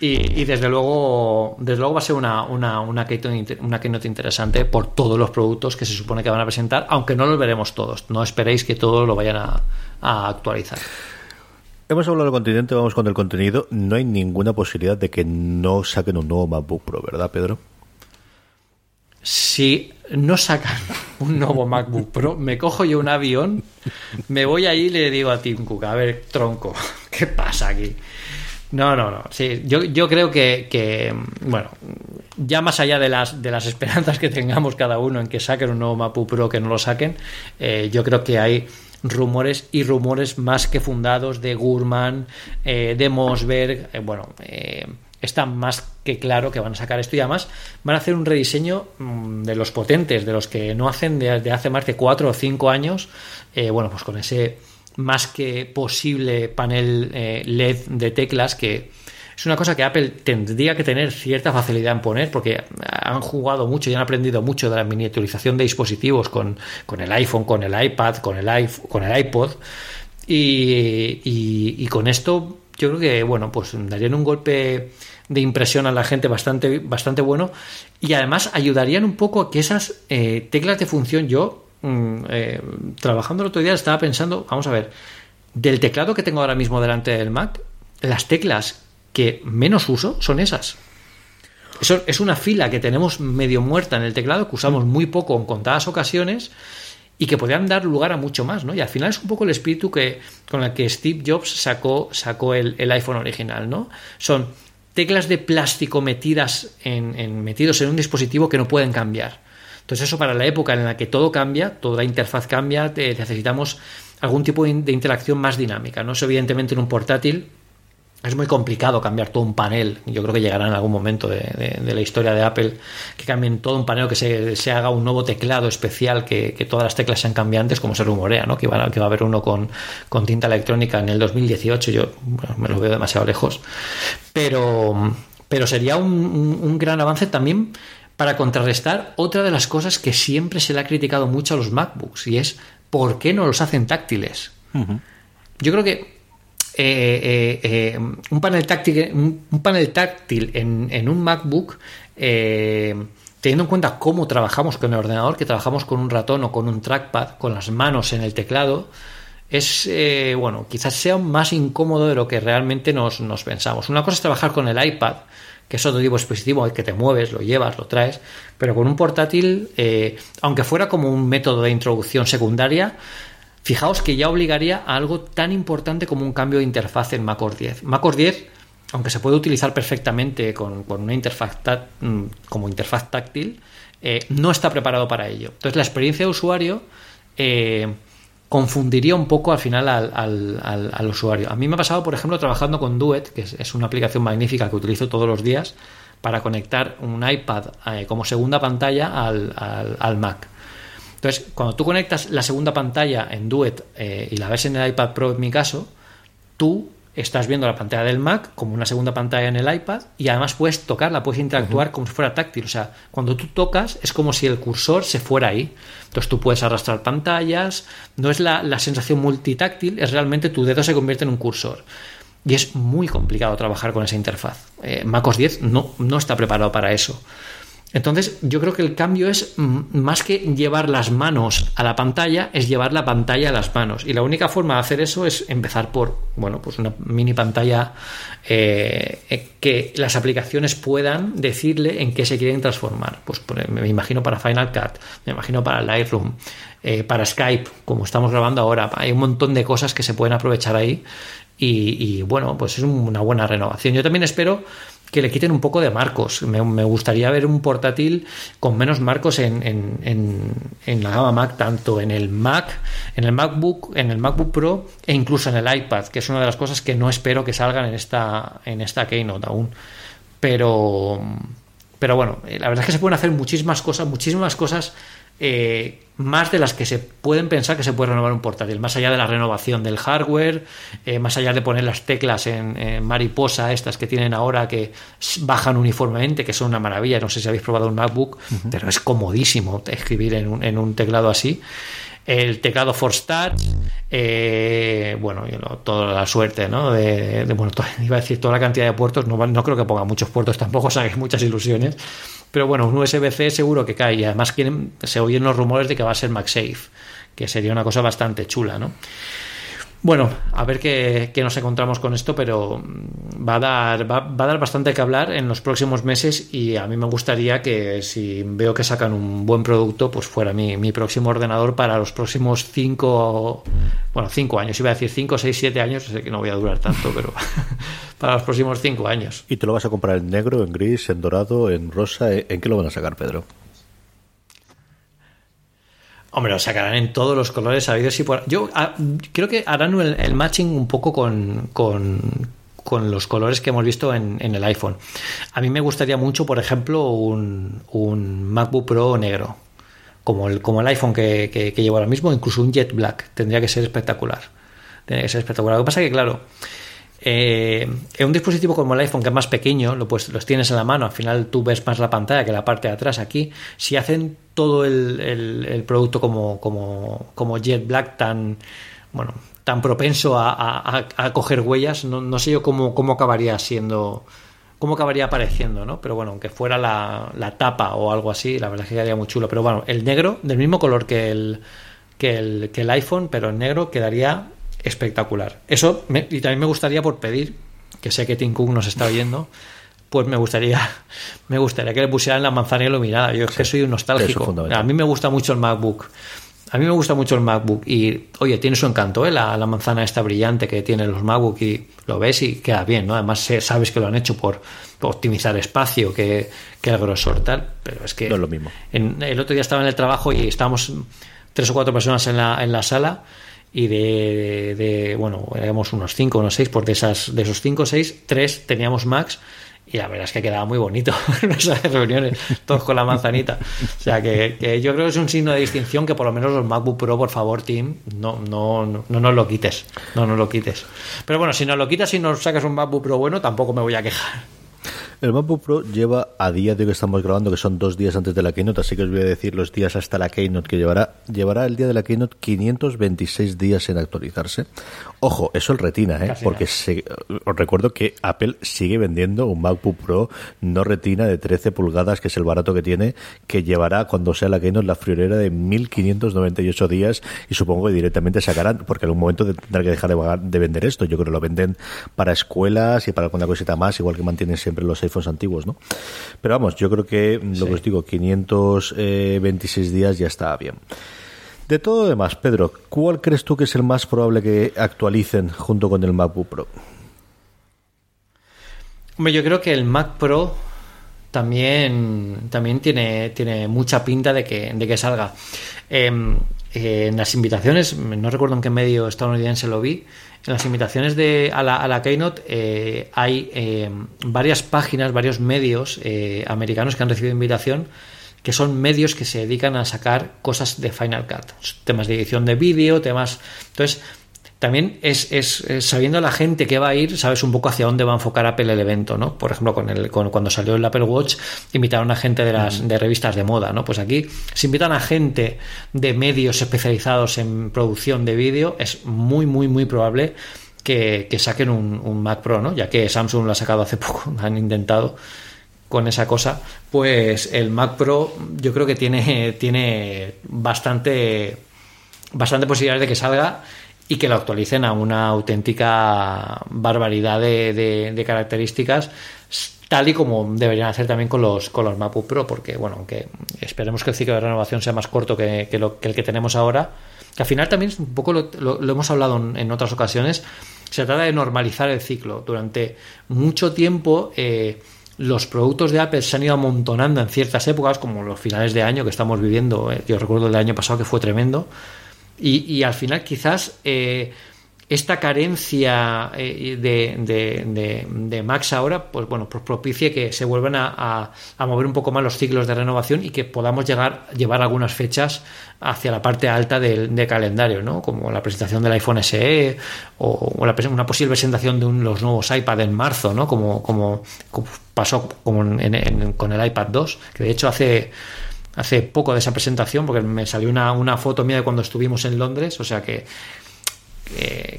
y, desde luego desde luego va a ser una, una, una, keynote, una interesante por todos los productos que se supone que van a presentar, aunque no los veremos todos. No esperéis que todos lo vayan a, a actualizar. Hemos hablado del continente, vamos con el contenido. No hay ninguna posibilidad de que no saquen un nuevo MacBook Pro, ¿verdad, Pedro? Si no sacan un nuevo MacBook Pro, me cojo yo un avión, me voy ahí y le digo a Tim Cook, a ver, tronco, ¿qué pasa aquí? No, no, no. Sí, yo, yo creo que, bueno, ya más allá de las, de las esperanzas que tengamos cada uno en que saquen un nuevo MacBook Pro, que no lo saquen, eh, yo creo que hay rumores y rumores más que fundados de Gurman, eh, de Mosberg, eh, bueno, está más que claro que van a sacar esto y además van a hacer un rediseño mm, de los potentes, de los que no hacen de, hace más de cuatro o cinco años, bueno, pues con ese más que posible panel eh, LED de teclas que es una cosa que Apple tendría que tener cierta facilidad en poner porque han jugado mucho y han aprendido mucho de la miniaturización de dispositivos con, el iPhone, con el iPad, con el, con el iPod. Y, con esto yo creo que bueno pues darían un golpe de impresión a la gente bastante, bastante bueno y además ayudarían un poco a que esas eh, teclas de función yo mm, eh, trabajando el otro día estaba pensando vamos a ver del teclado que tengo ahora mismo delante del Mac las teclas que menos uso son esas. Eso es una fila que tenemos medio muerta en el teclado, que usamos muy poco en contadas ocasiones y que podrían dar lugar a mucho más, ¿no? Y al final es un poco el espíritu que, con el que Steve Jobs sacó, sacó el, iPhone original, ¿no? Son teclas de plástico metidas en, metidos en un dispositivo que no pueden cambiar. Entonces eso para la época en la que todo cambia, toda interfaz cambia, necesitamos algún tipo de interacción más dinámica, ¿no? Eso evidentemente en un portátil es muy complicado cambiar todo un panel. Yo creo que llegará en algún momento de, la historia de Apple que cambien todo un panel, que se, haga un nuevo teclado especial, que, todas las teclas sean cambiantes, como se rumorea, ¿no? que, va, que va a haber uno con, tinta electrónica en el 2018. Yo me lo veo demasiado lejos. Pero, pero sería un, gran avance también para contrarrestar otra de las cosas que siempre se le ha criticado mucho a los MacBooks, y es ¿por qué no los hacen táctiles? Yo creo que eh, eh, un panel táctil, un, panel táctil en, un MacBook, eh, teniendo en cuenta cómo trabajamos con el ordenador, que trabajamos con un ratón o con un trackpad, con las manos en el teclado, es, bueno, quizás sea más incómodo de lo que realmente nos, pensamos. Una cosa es trabajar con el iPad, que es otro tipo dispositivo al que te mueves, lo llevas, lo traes, pero con un portátil, aunque fuera como un método de introducción secundaria, Fijaos que ya obligaría a algo tan importante como un cambio de interfaz en macOS 10. macOS 10, aunque se puede utilizar perfectamente con, una interfaz mm, como interfaz táctil, eh, no está preparado para ello. Entonces la experiencia de usuario eh, confundiría un poco al final al, usuario. A mí me ha pasado, por ejemplo, trabajando con Duet, que es, una aplicación magnífica que utilizo todos los días para conectar un iPad eh, como segunda pantalla al Mac. Entonces, cuando tú conectas la segunda pantalla en Duet eh, y la ves en el iPad Pro, en mi caso, tú estás viendo la pantalla del Mac como una segunda pantalla en el iPad y además puedes tocarla, puedes interactuar como si fuera táctil. O sea, cuando tú tocas es como si el cursor se fuera ahí. Entonces tú puedes arrastrar pantallas, no es la, sensación multitáctil, es realmente tu dedo se convierte en un cursor. Y es muy complicado trabajar con esa interfaz. Eh, MacOS 10 no, no está preparado para eso. Entonces, yo creo que el cambio es mm, más que llevar las manos a la pantalla, es llevar la pantalla a las manos. Y la única forma de hacer eso es empezar por, bueno, pues una mini pantalla eh, eh, que las aplicaciones puedan decirle en qué se quieren transformar. Pues me imagino para Final Cut, me imagino para Lightroom, eh, para Skype, como estamos grabando ahora. Hay un montón de cosas que se pueden aprovechar ahí. y bueno, pues es una buena renovación. Yo también espero que le quiten un poco de marcos. Me, gustaría ver un portátil con menos marcos en, en, la gama Mac, tanto en el Mac, en el MacBook, en el MacBook Pro e incluso en el iPad, que es una de las cosas que no espero que salgan en esta, en esta Keynote aún. Pero, pero bueno, la verdad es que se pueden hacer muchísimas cosas, muchísimas cosas eh, más de las que se pueden pensar que se puede renovar un portátil, más allá de la renovación del hardware, eh, más allá de poner las teclas en, mariposa, estas que tienen ahora que bajan uniformemente, que son una maravilla. No sé si habéis probado un MacBook, pero es comodísimo escribir en un, en un teclado así el teclado Force Touch, eh, bueno, toda la suerte, ¿no? De, bueno, iba a decir toda la cantidad de puertos, no, no creo que ponga muchos puertos tampoco, o sea, hay muchas ilusiones, pero bueno, un USB-C seguro que cae y además quieren, se oyen los rumores de que va a ser MagSafe, que sería una cosa bastante chula, ¿no? Bueno, a ver qué, nos encontramos con esto, pero mm, va a, dar, va, a dar bastante que hablar en los próximos meses y a mí me gustaría que si veo que sacan un buen producto, pues fuera mi, mi próximo ordenador para los próximos cinco, bueno, cinco años, iba a decir cinco, seis, siete años, sé que no voy a durar tanto, pero para los próximos cinco años. ¿Y te lo vas a comprar en negro, en gris, en dorado, en rosa? ¿En qué lo van a sacar, Pedro? Hombre, lo sacarán en todos los colores sabidos y por. Yo ah, creo que harán el, matching un poco con, con, los colores que hemos visto en, el iPhone. A mí me gustaría mucho, por ejemplo, un, un MacBook Pro negro, como el, como el iPhone que, que, llevo ahora mismo, incluso un Jet Black. Tendría que ser espectacular. tiene que ser espectacular. Lo que pasa es que, claro, eh, en un dispositivo como el iPhone, que es más pequeño, lo, pues, los tienes en la mano, al final tú ves más la pantalla que la parte de atrás aquí. Si hacen todo el, el, producto como, como, como Jet Black tan, bueno, tan propenso a, a, coger huellas, no, no, sé yo cómo, cómo acabaría siendo cómo acabaría apareciendo, ¿no? Pero bueno, aunque fuera la, la, tapa o algo así, la verdad es que quedaría muy chulo. Pero bueno, el negro, del mismo color que el, que el, que el iPhone, pero en negro quedaría espectacular. Eso, y también me gustaría por pedir, que sé que Tim nos está oyendo, pues me gustaría, me gustaría que le pusieran la manzana iluminada. Yo es que soy un nostálgico. A mí me gusta mucho el MacBook. A mí me gusta mucho el MacBook y, oye, tiene su encanto, ¿eh? la, manzana esta brillante que tienen los MacBook y lo ves y queda bien, ¿no? Además sabes que lo han hecho por, optimizar espacio, que, que, el grosor tal, pero es que... No es lo mismo. el otro día estaba en el trabajo y estábamos tres o cuatro personas en la, en la sala y de, de, bueno, éramos unos 5 unos 6, por de, esas, de esos 5 o 6, 3 teníamos Max y la verdad es que quedaba muy bonito esas reuniones, todos con la manzanita. O sea que, que, yo creo que es un signo de distinción que por lo menos los MacBook Pro, por favor, Tim, no, no, no, no nos lo quites. No nos lo quites. Pero bueno, si nos lo quitas y nos sacas un MacBook Pro bueno, tampoco me voy a quejar. El MacBook Pro lleva a día de hoy que estamos grabando, que son dos días antes de la Keynote, así que os voy a decir los días hasta la Keynote que llevará. Llevará el día de la Keynote 526 días en actualizarse. Ojo, eso el retina, ¿eh? porque os recuerdo que Apple sigue vendiendo un MacBook Pro no retina de 13 pulgadas, que es el barato que tiene, que llevará cuando sea la Keynote la friolera de 1598 días y supongo que directamente sacarán, porque en algún momento tendrán que dejar de, de vender esto. Yo creo que lo venden para escuelas y para alguna cosita más, igual que mantienen siempre los iPhones antiguos, ¿no? Pero vamos, yo creo que lo que os digo, 526 días ya está bien. De todo demás, Pedro, ¿cuál crees tú que es el más probable que actualicen junto con el MacBook Pro? Hombre, yo creo que el Mac Pro también, también tiene, tiene mucha pinta de que, de que salga. Em, en las invitaciones, no recuerdo en qué medio estadounidense lo vi, en las invitaciones de, a, la, a la Keynote eh, hay eh, varias páginas, varios medios eh, americanos que han recibido invitación, que son medios que se dedican a sacar cosas de Final Cut, temas de edición de vídeo, temas... Entonces, también es, es, sabiendo la gente que va a ir, sabes un poco hacia dónde va a enfocar Apple el evento, ¿no? Por ejemplo, con el, con, cuando salió el Apple Watch, invitaron a gente de las de revistas de moda, ¿no? Pues aquí se invitan a gente de medios especializados en producción de vídeo, es muy, muy, muy probable que, saquen un, un, Mac Pro, ¿no? Ya que Samsung lo ha sacado hace poco, han intentado con esa cosa, pues el Mac Pro yo creo que tiene, tiene bastante, bastante posibilidades de que salga y que lo actualicen a una auténtica barbaridad de, características tal y como deberían hacer también con los, con los MacBook Pro, porque bueno, aunque esperemos que el ciclo de renovación sea más corto que, el que tenemos ahora, que al final también un poco lo, hemos hablado en, otras ocasiones, se trata de normalizar el ciclo. Durante mucho tiempo eh, los productos de Apple se han ido amontonando en ciertas épocas, como los finales de año que estamos viviendo, eh, yo recuerdo el año pasado que fue tremendo, y, al final quizás eh, esta carencia eh, de, Max ahora, pues bueno, pues propicie que se vuelvan a, mover un poco más los ciclos de renovación y que podamos llegar, llevar algunas fechas hacia la parte alta del, calendario, ¿no? Como la presentación del iPhone SE o, una posible presentación de los nuevos iPad en marzo, ¿no? Como, como, pasó con el iPad 2, que de hecho hace hace poco de esa presentación, porque me salió una, una foto mía de cuando estuvimos en Londres, o sea que,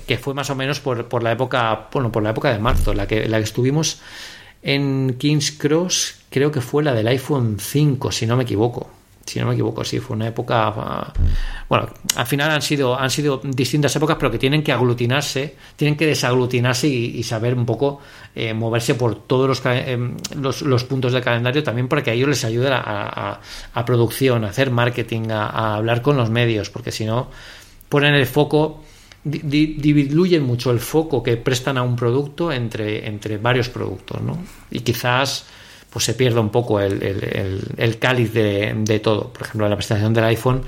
que, fue más o menos por, por, la época, bueno, por la época de marzo, la que, la que estuvimos en King's Cross, creo que fue la del iPhone 5, si no me equivoco si no me equivoco, sí, fue una época. Bueno, al final han sido, han sido distintas épocas, pero que tienen que aglutinarse, tienen que desaglutinarse y, saber un poco eh, moverse por todos los, los, puntos del calendario también para que a ellos les ayude a, a, producción, a hacer marketing, a, hablar con los medios, porque si no, ponen el foco. diluyen mucho el foco que prestan a un producto entre, entre varios productos, ¿no? Y quizás pues se pierde un poco el, cáliz de, todo. Por ejemplo, en la presentación del iPhone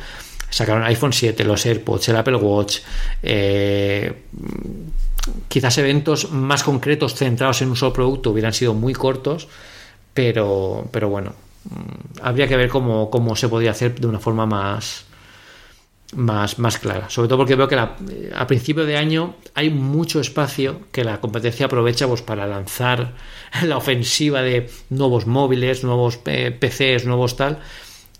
sacaron iPhone 7, los AirPods, el Apple Watch, eh, quizás eventos más concretos centrados en un solo producto hubieran sido muy cortos, pero, pero bueno, mm, habría que ver cómo, cómo se podría hacer de una forma más, más, más clara. Sobre todo porque veo que a principio de año hay mucho espacio que la competencia aprovecha pues, para lanzar la ofensiva de nuevos móviles, nuevos eh, PCs, nuevos tal,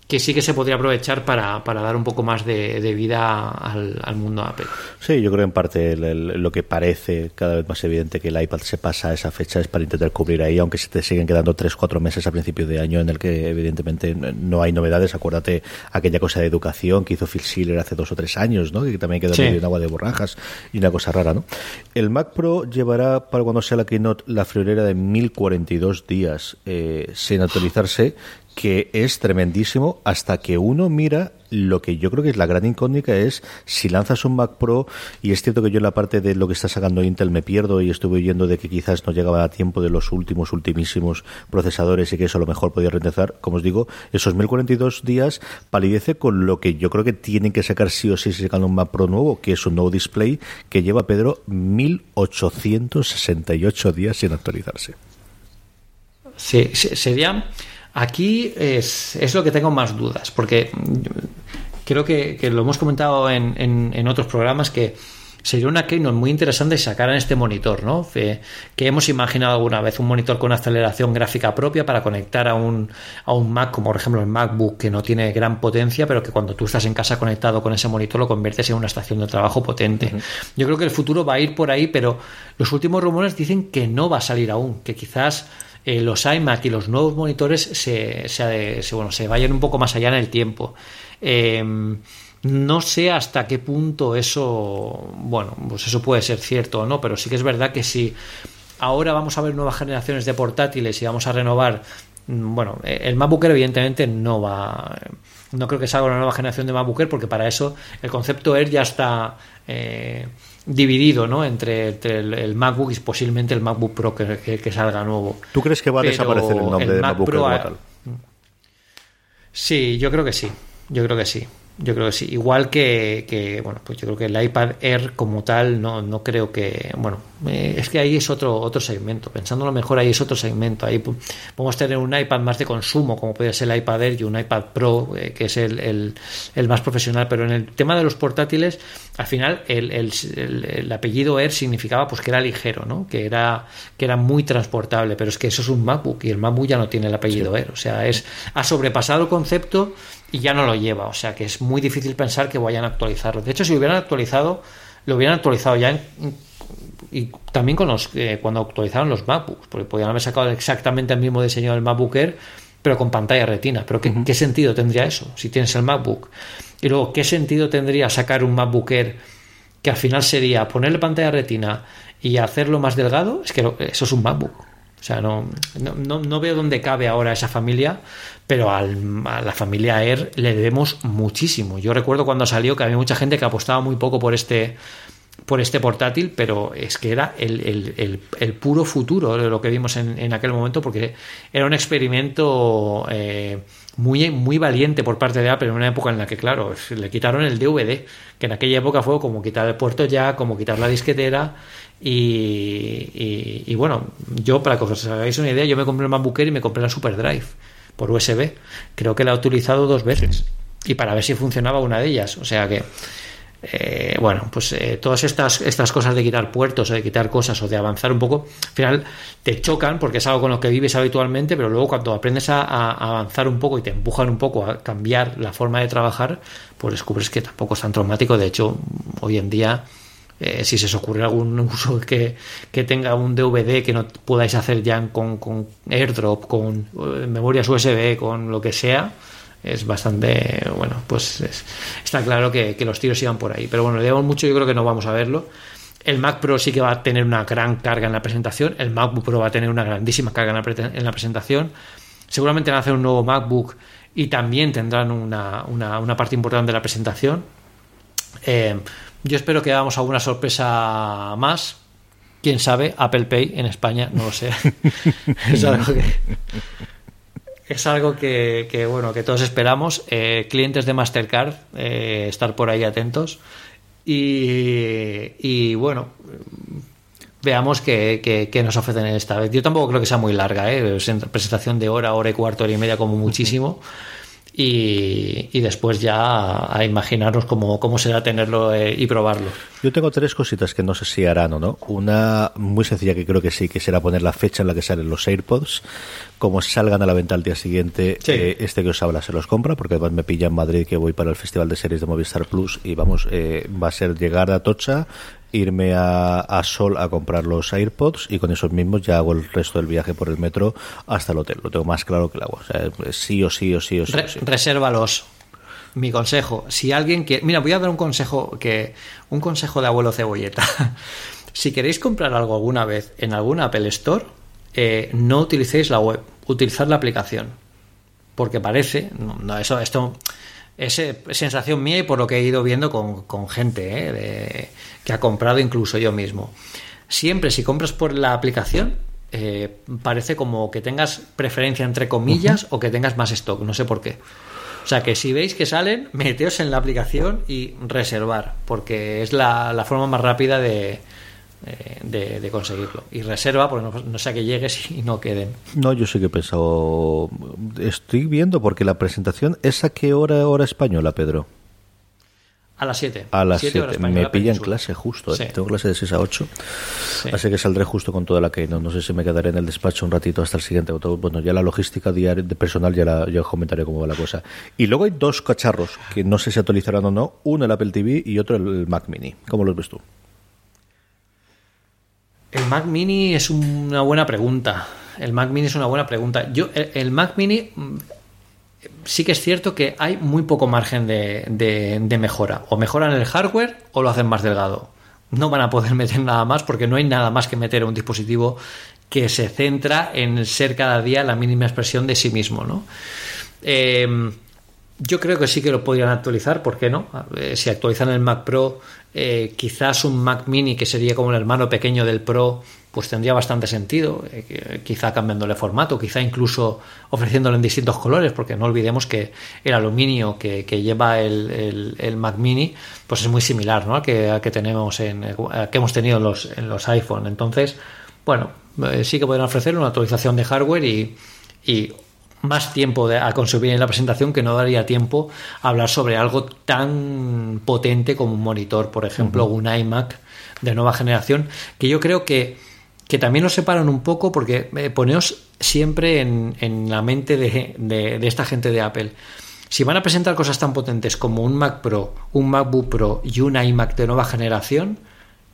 que sí que se podría aprovechar para, para dar un poco más de, vida al, mundo Apple. Sí, yo creo en parte lo que parece cada vez más evidente que el iPad se pasa a esa fecha es para intentar cubrir ahí, aunque se te siguen quedando 3-4 meses a principio de año en el que evidentemente no hay novedades. Acuérdate aquella cosa de educación que hizo Phil Schiller hace dos o tres años, ¿no? que también quedó en agua de borrajas y una cosa rara. ¿no? El Mac Pro llevará para cuando sea la Keynote la friolera de 1042 días eh, sin actualizarse que es tremendísimo hasta que uno mira lo que yo creo que es la gran incógnita es si lanzas un Mac Pro y es cierto que yo en la parte de lo que está sacando Intel me pierdo y estuve oyendo de que quizás no llegaba a tiempo de los últimos ultimísimos procesadores y que eso a lo mejor podía rentezar. Como os digo esos 1042 días palidece con lo que yo creo que tienen que sacar sí o sí si sacan un Mac Pro nuevo que es un nuevo display que lleva Pedro 1868 días sin actualizarse. Sí sería Aquí es, es lo que tengo más dudas, porque creo que, lo hemos comentado en, en, otros programas que sería una keynote muy interesante si sacaran este monitor, ¿no? Que, hemos imaginado alguna vez, un monitor con aceleración gráfica propia para conectar a un, a un Mac, como por ejemplo el MacBook, que no tiene gran potencia, pero que cuando tú estás en casa conectado con ese monitor lo conviertes en una estación de trabajo potente. Yo creo que el futuro va a ir por ahí, pero los últimos rumores dicen que no va a salir aún, que quizás eh, los iMac y los nuevos monitores se, se, bueno, se vayan un poco más allá en el tiempo. Em, no sé hasta qué punto eso, bueno, pues eso puede ser cierto o no, pero sí que es verdad que si ahora vamos a ver nuevas generaciones de portátiles y vamos a renovar, mm, bueno, el MacBook evidentemente no va, no creo que salga una nueva generación de MacBook porque para eso el concepto Air ya está eh, dividido ¿no? entre, el, MacBook y posiblemente el MacBook Pro que, salga nuevo. ¿Tú crees que va a desaparecer el nombre de MacBook Pro? Sí, yo creo que sí. Yo creo que sí. Yo creo que sí. Igual que, bueno, pues yo creo que el iPad Air como tal, no, no creo que. Bueno, eh, es que ahí es otro, otro segmento. Pensándolo mejor, ahí es otro segmento. Ahí podemos tener un iPad más de consumo, como puede ser el iPad Air y un iPad Pro, eh, que es el, el, más profesional. Pero en el tema de los portátiles, al final, el, el, apellido Air significaba pues que era ligero, ¿no? Que era, que era muy transportable. Pero es que eso es un MacBook y el MacBook ya no tiene el apellido Air. O sea, es ha sobrepasado el concepto y ya no lo lleva. O sea que es muy difícil pensar que vayan a actualizarlo. De hecho, si lo hubieran actualizado, lo hubieran actualizado ya y también con los eh, cuando actualizaron los MacBooks, porque podían haber sacado exactamente el mismo diseño del MacBook Air, pero con pantalla retina. Pero ¿qué, ¿qué sentido tendría eso si tienes el MacBook? Y luego, ¿qué sentido tendría sacar un MacBook Air que al final sería ponerle pantalla retina y hacerlo más delgado? Es que eso es un MacBook. O sea, no, no, no veo dónde cabe ahora esa familia, pero a la familia Air le debemos muchísimo. Yo recuerdo cuando salió que había mucha gente que apostaba muy poco por este, por este portátil, pero es que era el, puro futuro de lo que vimos en, aquel momento, porque era un experimento eh, muy, muy valiente por parte de Apple en una época en la que, claro, le quitaron el DVD, que en aquella época fue como quitar el puerto ya, como quitar la disquetera y, bueno, yo, para que os hagáis una idea, yo me compré el MacBook y me compré la SuperDrive por USB. Creo que la he utilizado dos veces y para ver si funcionaba una de ellas. O sea que, eh, bueno, pues eh, todas estas, estas cosas de quitar puertos o de quitar cosas o de avanzar un poco, al final te chocan porque es algo con lo que vives habitualmente, pero luego cuando aprendes a, a avanzar un poco y te empujan un poco a cambiar la forma de trabajar, pues descubres que tampoco es tan traumático. De hecho, hoy en día eh, si se os ocurre algún uso que, tenga un DVD que no podáis hacer ya con, AirDrop, con eh, memorias USB, con lo que sea, es bastante, bueno, pues está claro que, los tiros iban por ahí. Pero bueno, le damos mucho, yo creo que no vamos a verlo. El Mac Pro sí que va a tener una gran carga en la presentación. El MacBook Pro va a tener una grandísima carga en la, presentación. Seguramente van a hacer un nuevo MacBook y también tendrán una, una parte importante de la presentación. Eh, yo espero que hagamos alguna sorpresa más. Quién sabe, Apple Pay en España, no lo sé. es algo que. Es algo que, bueno, que todos esperamos. Eh, clientes de Mastercard, eh, estar por ahí atentos. Y, bueno, veamos qué, nos ofrecen esta vez. Yo tampoco creo que sea muy larga, ¿eh? Es presentación de hora, hora y cuarto, hora y media, como muchísimo. Y, después ya a, imaginaros cómo, cómo será tenerlo eh, y probarlo. Yo tengo tres cositas que no sé si harán o no. Una muy sencilla que creo que sí, que será poner la fecha en la que salen los AirPods. Como salgan a la venta al día siguiente, eh, este que os habla se los compra, porque además me pilla en Madrid que voy para el Festival de Series de Movistar Plus y vamos, eh, va a ser llegar a Tocha, irme a, Sol a comprar los AirPods y con esos mismos ya hago el resto del viaje por el metro hasta el hotel. Lo tengo más claro que el agua. sí o sí o sí o sí. Resérvalos. Mi consejo, si alguien quiere, mira, voy a dar un consejo que un consejo de abuelo cebolleta. si queréis comprar algo alguna vez en alguna Apple Store, eh, no utilicéis la web, utilizad la aplicación, porque parece, no, eso, esto es sensación mía y por lo que he ido viendo con, gente eh, que ha comprado incluso yo mismo. Siempre si compras por la aplicación, eh, parece como que tengas preferencia entre comillas o que tengas más stock, no sé por qué. O sea que si veis que salen, meteos en la aplicación y reservar, porque es la, forma más rápida de, eh, de, conseguirlo. Y reserva, porque no, sea que llegues y no queden. No, yo sí que he pensado. Estoy viendo, porque la presentación, ¿es a qué hora, hora española, Pedro? A las 7. A las 7. Me pilla en clase justo. ¿eh? Tengo clase de 6 a 8. Así que saldré justo con toda la que no. No sé si me quedaré en el despacho un ratito hasta el siguiente autobús. Bueno, ya la logística diaria de personal ya, la, ya comentaré cómo va la cosa. Y luego hay dos cacharros que no sé si actualizarán o no. Uno el Apple TV y otro el Mac Mini. ¿Cómo los ves tú? El Mac Mini es una buena pregunta. El Mac Mini es una buena pregunta. Yo, el Mac Mini sí que es cierto que hay muy poco margen de, mejora. O mejoran el hardware o lo hacen más delgado. No van a poder meter nada más porque no hay nada más que meter en un dispositivo que se centra en ser cada día la mínima expresión de sí mismo. ¿no? Em, yo creo que sí que lo podrían actualizar, ¿por qué no? Si actualizan el Mac Pro, eh, quizás un Mac Mini que sería como el hermano pequeño del Pro pues tendría bastante sentido, eh, quizá cambiándole formato, quizá incluso ofreciéndolo en distintos colores, porque no olvidemos que el aluminio que, lleva el, Mac Mini, pues es muy similar ¿no? al, que, que tenemos en, que hemos tenido en los, en los iPhone. Entonces, bueno, eh, sí que pueden ofrecer una actualización de hardware y, más tiempo a consumir en la presentación que no daría tiempo a hablar sobre algo tan potente como un monitor, por ejemplo, un iMac de nueva generación, que yo creo que que también nos separan un poco porque eh, poneos siempre en, la mente de, esta gente de Apple. Si van a presentar cosas tan potentes como un Mac Pro, un MacBook Pro y un iMac de nueva generación,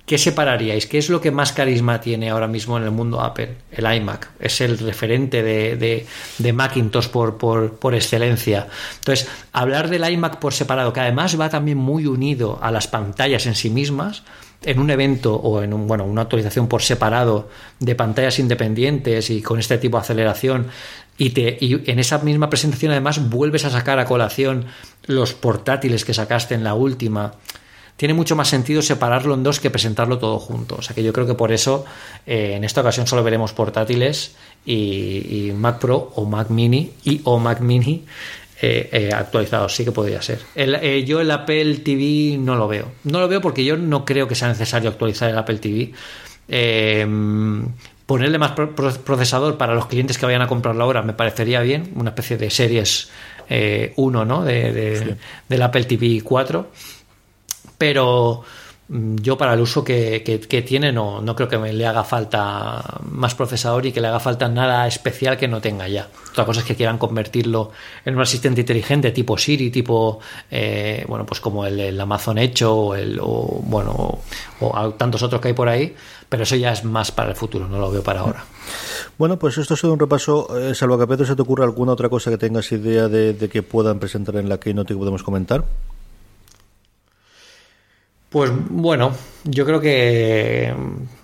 ¿qué separaríais? ¿Qué es lo que más carisma tiene ahora mismo en el mundo Apple? El iMac. Es el referente de, de, Macintosh por, por, por, excelencia. Entonces, hablar del iMac por separado, que además va también muy unido a las pantallas en sí mismas, en un evento o en un, bueno, una actualización por separado de pantallas independientes y con este tipo de aceleración y, te, y en esa misma presentación además vuelves a sacar a colación los portátiles que sacaste en la última, tiene mucho más sentido separarlo en dos que presentarlo todo junto. O sea que yo creo que por eso eh, en esta ocasión solo veremos portátiles y, y, Mac Pro o Mac Mini y o Mac Mini eh, eh, actualizado, sí que podría ser. Yo el Apple TV no lo veo. No lo veo porque yo no creo que sea necesario actualizar el Apple TV. ponerle más procesador para los clientes que vayan a comprarlo ahora me parecería bien, una especie de series 1 ¿no? de, del Apple TV 4. Pero Mm, yo para el uso que, tiene no, no creo que me le haga falta más procesador y que le haga falta nada especial que no tenga ya. Otra cosa es que quieran convertirlo en un asistente inteligente tipo Siri, tipo, eh, bueno, pues como el, Amazon Echo o, el, bueno, o, tantos otros que hay por ahí, pero eso ya es más para el futuro, no lo veo para ahora. Bueno, pues esto ha sido un repaso. Eh, salvo que a Pedro se te ocurra alguna otra cosa que tengas idea de, que puedan presentar en la que podemos comentar. Pues bueno, yo creo que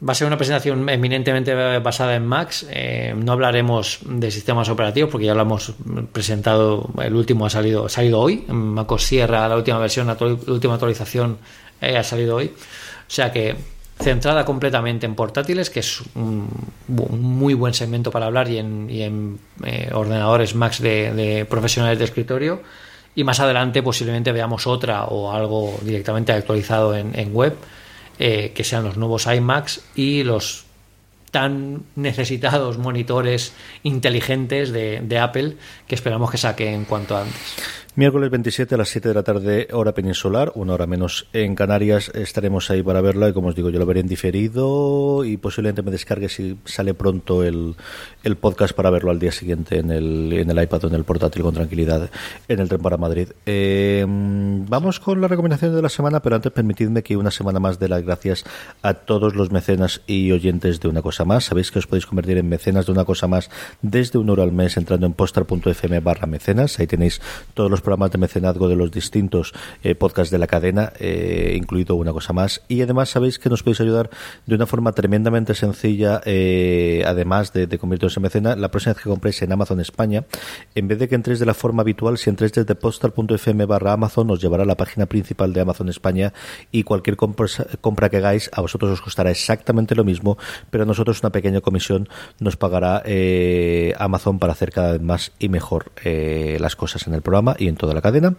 va a ser una presentación eminentemente basada en Max. Eh, no hablaremos de sistemas operativos porque ya lo hemos presentado. El último ha salido, ha salido hoy. MacOS Sierra, la última versión, la última actualización eh, ha salido hoy. O sea que centrada completamente en portátiles, que es un, muy buen segmento para hablar y en, eh, ordenadores Max de profesionales de escritorio y más adelante posiblemente veamos otra o algo directamente actualizado en, web, eh, que sean los nuevos iMacs y los tan necesitados monitores inteligentes de, de Apple que esperamos que saquen cuanto antes. Miércoles 27 a las 7 de la tarde, hora peninsular, una hora menos en Canarias. Estaremos ahí para verla y, como os digo, yo lo veré en diferido y posiblemente me descargue si sale pronto el, el podcast para verlo al día siguiente en el, en el iPad o en el portátil con tranquilidad en el tren para Madrid. Eh, vamos con la recomendación de la semana, pero antes permitidme que una semana más dé las gracias a todos los mecenas y oyentes de Una Cosa Más. Sabéis que os podéis convertir en mecenas de Una Cosa Más desde un euro al mes entrando en postar.fm barra mecenas. Ahí tenéis todos los programas de mecenazgo de los distintos eh, podcasts de la cadena, eh, incluido una cosa más. Y además sabéis que nos podéis ayudar de una forma tremendamente sencilla, eh, además de, de en mecena, la próxima vez que compréis en Amazon España, en vez de que entréis de la forma habitual, si entréis desde postal.fm barra Amazon, os llevará a la página principal de Amazon España y cualquier compra, que hagáis a vosotros os costará exactamente lo mismo, pero a nosotros una pequeña comisión nos pagará Amazon para hacer cada vez más y mejor las cosas en el programa y toda la cadena.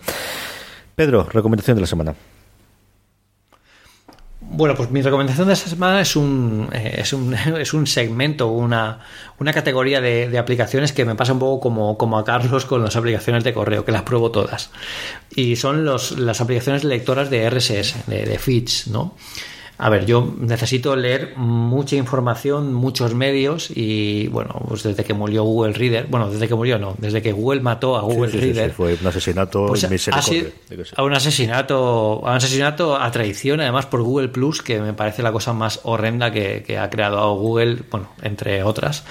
Pedro, recomendación de la semana. Bueno, pues mi recomendación de esta semana es un, eh, es un, es un segmento, una, una categoría de, aplicaciones que me pasa un poco como, como a Carlos con las aplicaciones de correo, que las pruebo todas. Y son los, las aplicaciones lectoras de RSS, de, de feeds, ¿no? A ver, yo necesito leer mucha información, muchos medios y bueno, pues desde que murió Google Reader, bueno, desde que murió no, desde que Google mató a Google sí, sí, Reader. Sí, fue un asesinato pues ha sido a un asesinato, a un asesinato a traición, además por Google Plus, que me parece la cosa más horrenda que, que ha creado Google, bueno, entre otras.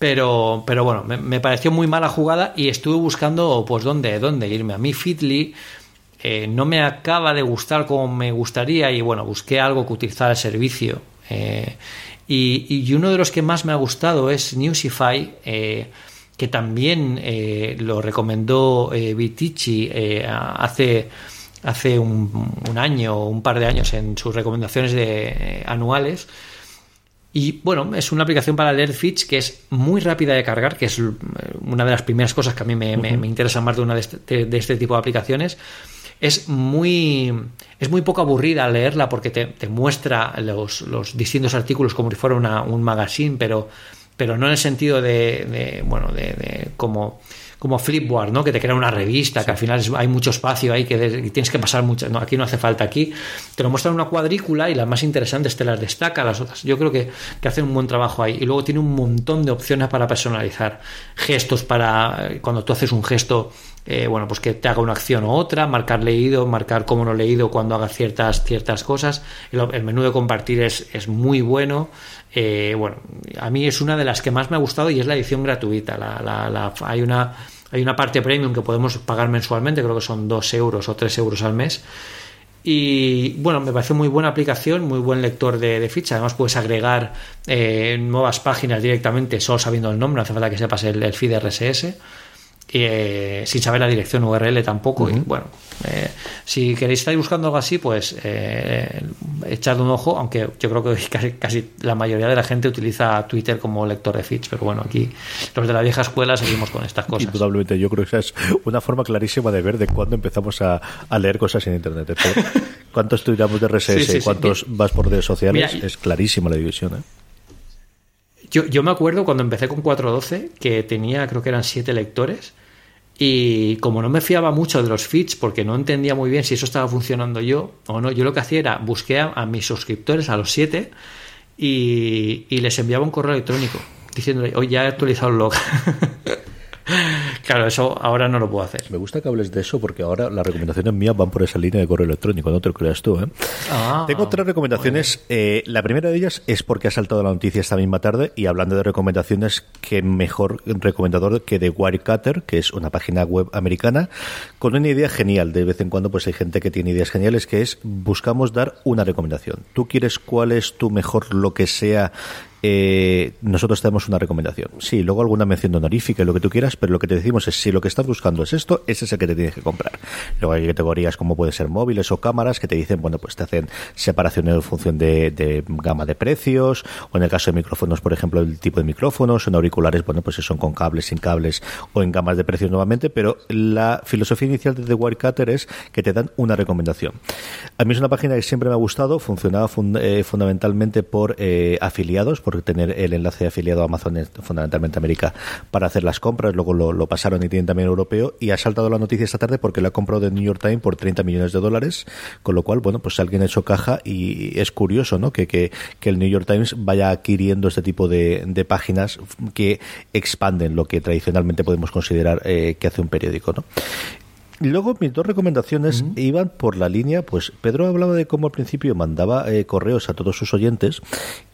Pero, pero bueno, me, me, pareció muy mala jugada y estuve buscando pues dónde, dónde irme. A mí Fitly eh, no me acaba de gustar como me gustaría y bueno, busqué algo que utilizara el servicio. Eh, y, y, uno de los que más me ha gustado es Newsify, eh, que también lo recomendó Vitici hace, hace un, un, año o un par de años en sus recomendaciones de, anuales. Y bueno, es una aplicación para leer feeds que es muy rápida de cargar, que es una de las primeras cosas que a mí me, uh -huh. me, me interesa más de una de este, de este tipo de aplicaciones es muy, es muy poco aburrida leerla porque te, te muestra los, los, distintos artículos como si fuera un magazine, pero, pero no en el sentido de, de bueno, de, como, como Flipboard, ¿no? Que te crea una revista, que al final hay mucho espacio ahí que tienes que pasar mucho. No, aquí no hace falta. Aquí te lo muestran una cuadrícula y las más interesantes te las destaca, las otras. Yo creo que, que hacen un buen trabajo ahí. Y luego tiene un montón de opciones para personalizar. Gestos para. Cuando tú haces un gesto eh, bueno, pues que te haga una acción u otra, marcar leído, marcar cómo no leído cuando haga ciertas, ciertas cosas. El, menú de compartir es, es muy bueno. Eh, bueno, a mí es una de las que más me ha gustado y es la edición gratuita. La, la, hay, una, hay una parte premium que podemos pagar mensualmente, creo que son 2 euros o 3 euros al mes. Y bueno, me parece muy buena aplicación, muy buen lector de, de ficha. Además, puedes agregar eh, nuevas páginas directamente solo sabiendo el nombre, no hace falta que sepas el, el feed RSS eh, sin saber la dirección URL tampoco. Uh -huh. Y bueno, eh, si queréis estar buscando algo así, pues eh, echadle un ojo, aunque yo creo que casi, casi, la mayoría de la gente utiliza Twitter como lector de feeds, pero bueno, aquí los de la vieja escuela seguimos con estas cosas. Indudablemente, yo creo que esa es una forma clarísima de ver de cuándo empezamos a, a leer cosas en Internet. ¿Cuántos estudiamos de RSS sí, sí, cuántos sí. vas por redes sociales? Mira, es clarísima la división. ¿eh? Yo, yo, me acuerdo cuando empecé con 4.12 que tenía, creo que eran siete lectores. Y como no me fiaba mucho de los feeds porque no entendía muy bien si eso estaba funcionando yo o no, yo lo que hacía era busqué a, a mis suscriptores, a los siete, y, y, les enviaba un correo electrónico diciéndole, hoy ya he actualizado el log. Claro, eso ahora no lo puedo hacer. Me gusta que hables de eso porque ahora las recomendaciones mías van por esa línea de correo electrónico, no te lo creas tú. ¿eh? Ah, Tengo tres recomendaciones. Eh, la primera de ellas es porque ha saltado la noticia esta misma tarde y hablando de recomendaciones, que mejor recomendador que de Wirecutter, que es una página web americana, con una idea genial. De vez en cuando pues hay gente que tiene ideas geniales, que es buscamos dar una recomendación. ¿Tú quieres cuál es tu mejor lo que sea eh, nosotros tenemos una recomendación. Sí, luego alguna mención honorífica, lo que tú quieras, pero lo que te decimos es si lo que estás buscando es esto, ese es el que te tienes que comprar. Luego hay categorías como puede ser móviles o cámaras que te dicen, bueno, pues te hacen separación en función de, de gama de precios, o en el caso de micrófonos, por ejemplo, el tipo de micrófonos, en auriculares, bueno, pues son con cables, sin cables, o en gamas de precios nuevamente, pero la filosofía inicial de The Wirecutter es que te dan una recomendación. A mí es una página que siempre me ha gustado, funcionaba fund eh, fundamentalmente por eh, afiliados, por tener el enlace afiliado a Amazon, fundamentalmente América, para hacer las compras. Luego lo, pasaron y tienen también europeo. Y ha saltado la noticia esta tarde porque lo ha comprado de New York Times por 30 millones de dólares. Con lo cual, bueno, pues alguien ha hecho caja y es curioso, ¿no? Que, que, el New York Times vaya adquiriendo este tipo de, de páginas que expanden lo que tradicionalmente podemos considerar eh, que hace un periódico, ¿no? Luego mis dos recomendaciones iban por la línea, pues Pedro hablaba de cómo al principio mandaba eh, correos a todos sus oyentes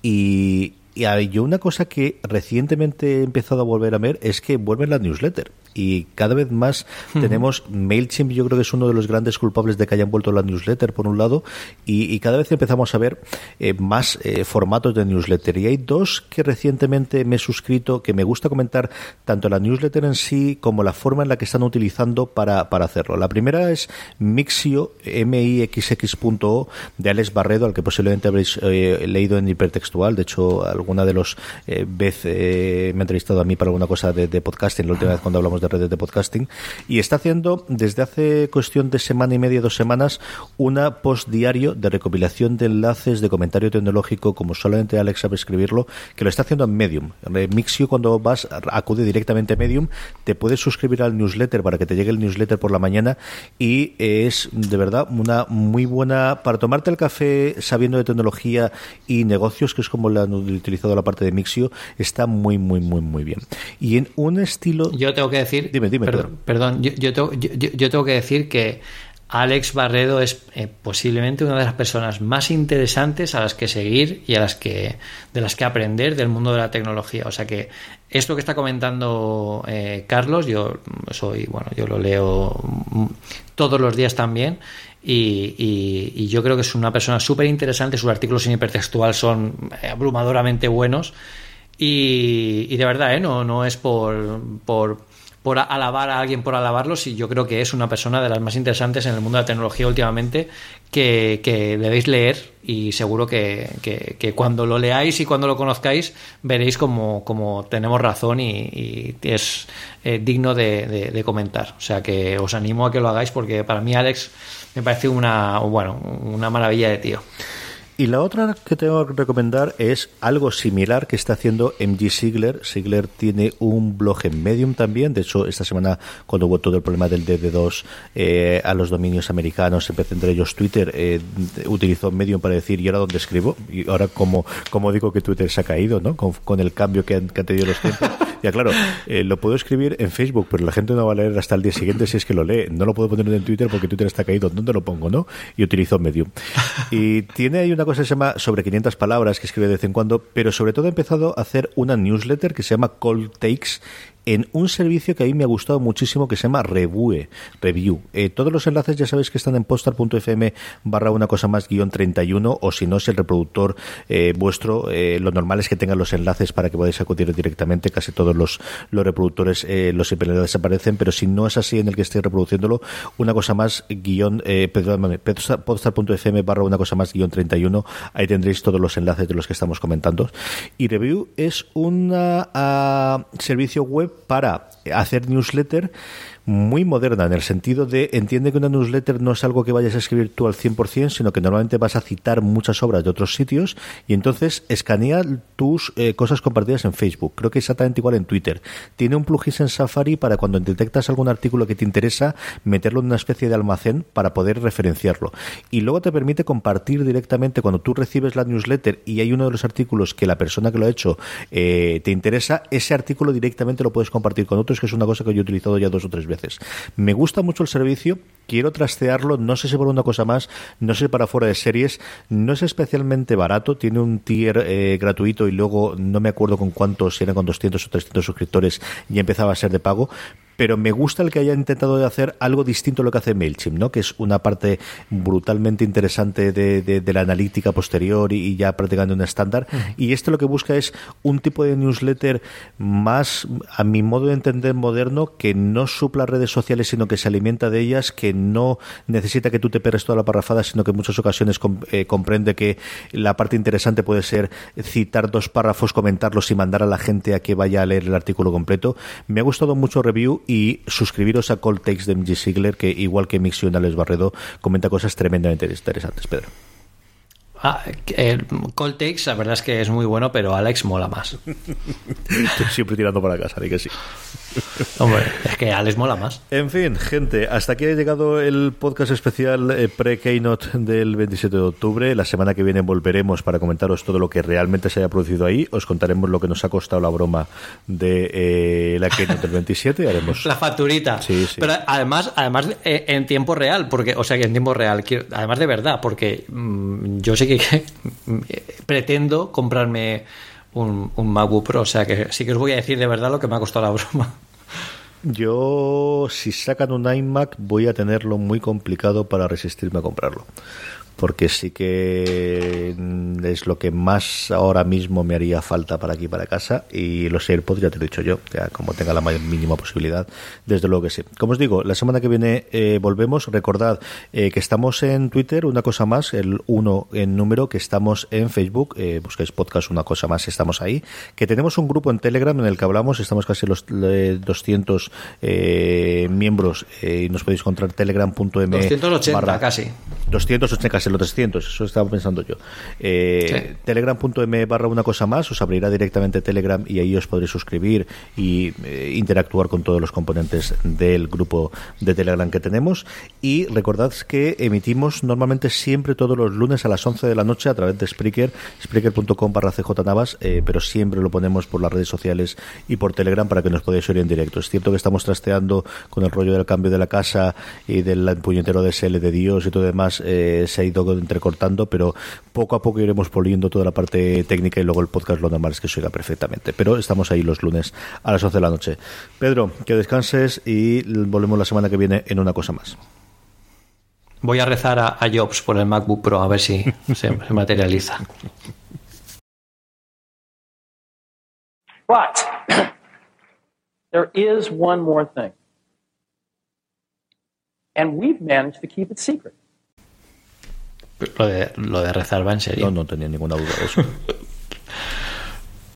y, y yo una cosa que recientemente he empezado a volver a ver es que vuelven la newsletter y cada vez más tenemos MailChimp, yo creo que es uno de los grandes culpables de que hayan vuelto la newsletter por un lado. Y, cada vez empezamos a ver eh, más eh, formatos de newsletter. Y hay dos que recientemente me he suscrito que me gusta comentar tanto la newsletter en sí como la forma en la que están utilizando para, para hacerlo. La primera es Mixio, mixx.o de Alex Barredo, al que posiblemente habréis eh, leído en hipertextual, de hecho alguna de los veces me ha entrevistado a mí para alguna cosa de, podcasting, la última vez cuando hablamos de redes de podcasting, y está haciendo desde hace cuestión de semana y media, dos semanas, una post diario de recopilación de enlaces de comentario tecnológico, como solamente Alex sabe escribirlo, que lo está haciendo en Medium. Mixio, cuando vas, acude directamente a Medium, te puedes suscribir al newsletter para que te llegue el newsletter por la mañana y es de verdad una muy buena para tomarte el café sabiendo de tecnología y negocios, que es como lo han utilizado la parte de Mixio, está muy, muy, muy, muy bien. Y en un estilo... Yo tengo que decir Dime, dime, perdón. yo, tengo, que decir que Alex Barredo es eh, posiblemente una de las personas más interesantes a las que seguir y a las que de las que aprender del mundo de la tecnología. O sea que esto que está comentando eh, Carlos, yo soy, bueno, yo lo leo todos los días también. Y, yo creo que es una persona súper interesante. Sus artículos en hipertextual son abrumadoramente buenos. Y, de verdad, ¿eh? no, no es por, por por alabar a alguien por alabarlo, sí, yo creo que es una persona de las más interesantes en el mundo de la tecnología últimamente que, debéis leer y seguro que, cuando lo leáis y cuando lo conozcáis veréis como, tenemos razón y, es eh, digno de, comentar. O sea que os animo a que lo hagáis porque para mí Alex me parece una, bueno, una maravilla de tío. Y la otra que tengo que recomendar es algo similar que está haciendo MG Sigler. Sigler tiene un blog en Medium también. De hecho, esta semana, cuando hubo todo el problema del DD2 eh, a los dominios americanos, empecé entre ellos Twitter, eh, utilizó Medium para decir, ¿y ahora dónde escribo? Y ahora, como, como digo que Twitter se ha caído, ¿no? Con, el cambio que han, que han tenido los tiempos. Ya, claro, eh, lo puedo escribir en Facebook, pero la gente no va a leer hasta el día siguiente si es que lo lee. No lo puedo poner en Twitter porque Twitter está caído. ¿Dónde lo pongo, no? Y utilizo Medium. Y tiene ahí una cosa que se llama sobre 500 palabras que escribe de vez en cuando, pero sobre todo ha empezado a hacer una newsletter que se llama Cold Takes en un servicio que a mí me ha gustado muchísimo que se llama Revue, Review. Eh, todos los enlaces ya sabéis que están en postar.fm barra una cosa más guion 31 o si no es el reproductor eh, vuestro, eh, lo normal es que tengan los enlaces para que podáis acudir directamente, casi todos los, los reproductores los IP desaparecen, pero si no es así en el que estéis reproduciéndolo, una cosa más guion, eh, postar.fm barra una cosa más guion 31, ahí tendréis todos los enlaces de los que estamos comentando. Y Review es un ah, servicio web para hacer newsletter muy moderna en el sentido de entiende que una newsletter no es algo que vayas a escribir tú al 100%, sino que normalmente vas a citar muchas obras de otros sitios y entonces escanea tus eh, cosas compartidas en Facebook. Creo que exactamente igual en Twitter. Tiene un plugin en Safari para cuando detectas algún artículo que te interesa, meterlo en una especie de almacén para poder referenciarlo. Y luego te permite compartir directamente cuando tú recibes la newsletter y hay uno de los artículos que la persona que lo ha hecho eh, te interesa, ese artículo directamente lo puedes compartir con otros, que es una cosa que yo he utilizado ya dos o tres veces veces. Me gusta mucho el servicio, quiero trastearlo, no sé si por una cosa más, no sé para fuera de series, no es especialmente barato, tiene un tier eh, gratuito y luego no me acuerdo con cuántos, si eran con 200 o 300 suscriptores y empezaba a ser de pago, pero me gusta el que haya intentado hacer algo distinto a lo que hace MailChimp, ¿no? que es una parte brutalmente interesante de, la analítica posterior y, ya practicando un estándar. Y este lo que busca es un tipo de newsletter más, a mi modo de entender, moderno, que no supla redes sociales, sino que se alimenta de ellas, que no necesita que tú te perres toda la parrafada, sino que en muchas ocasiones eh, comprende que la parte interesante puede ser citar dos párrafos, comentarlos y mandar a la gente a que vaya a leer el artículo completo. Me ha gustado mucho review y suscribiros a Cold Takes de MG Sigler, que igual que Mixionales Barredo, comenta cosas tremendamente interesantes, Pedro. Ah, el Cold Takes, la verdad es que es muy bueno, pero Alex mola más. Estoy siempre tirando para casa, así que sí. Hombre, es que Alex mola más. En fin, gente, hasta aquí ha llegado el podcast especial eh, pre-Keynote del 27 de octubre. La semana que viene volveremos para comentaros todo lo que realmente se haya producido ahí. Os contaremos lo que nos ha costado la broma de eh, la Keynote del 27. Haremos... La facturita. Sí, sí. Pero además, además eh, en tiempo real, porque, o sea, que en tiempo real, quiero- además de verdad, porque mm, yo sé que pretendo comprarme un, un MacBook Pro, o sea que sí que os voy a decir de verdad lo que me ha costado la broma. Yo, si sacan un iMac, voy a tenerlo muy complicado para resistirme a comprarlo. Porque sí que es lo que más ahora mismo me haría falta para aquí, para casa. Y los AirPods, ya te lo he dicho yo, ya como tenga la mayor mínima posibilidad, desde luego que sí. Como os digo, la semana que viene eh, volvemos. Recordad eh, que estamos en Twitter, una cosa más, el 1 en número, que estamos en Facebook, eh, buscáis podcast, una cosa más, estamos ahí. Que tenemos un grupo en Telegram en el que hablamos, estamos casi los eh, 200 eh, miembros eh, y nos podéis encontrar telegram.m 280 barra- casi. 280, casi los 300, eso estaba pensando yo. Eh, Sí. Telegram.me barra una cosa más, os abrirá directamente Telegram y ahí os podréis suscribir y eh, interactuar con todos los componentes del grupo de Telegram que tenemos. Y recordad que emitimos normalmente siempre todos los lunes a las 11 de la noche a través de Spreaker, spreaker.com barra cjnavas, eh, pero siempre lo ponemos por las redes sociales y por Telegram para que nos podáis oír en directo. Es cierto que estamos trasteando con el rollo del cambio de la casa y del puñetero DSL de Dios y todo demás, eh, se ha ido entrecortando, pero poco a poco iremos poliendo toda la parte técnica y luego el podcast lo normal es que se oiga perfectamente. Pero estamos ahí los lunes a las 11 de la noche. Pedro, que descanses y volvemos la semana que viene en una cosa más. Voy a rezar a, a Jobs por el MacBook Pro a ver si se, se materializa. But there is one more thing. And we've managed to keep it secret. Lo de, rezar va en serio. No, no tenía ninguna duda de eso.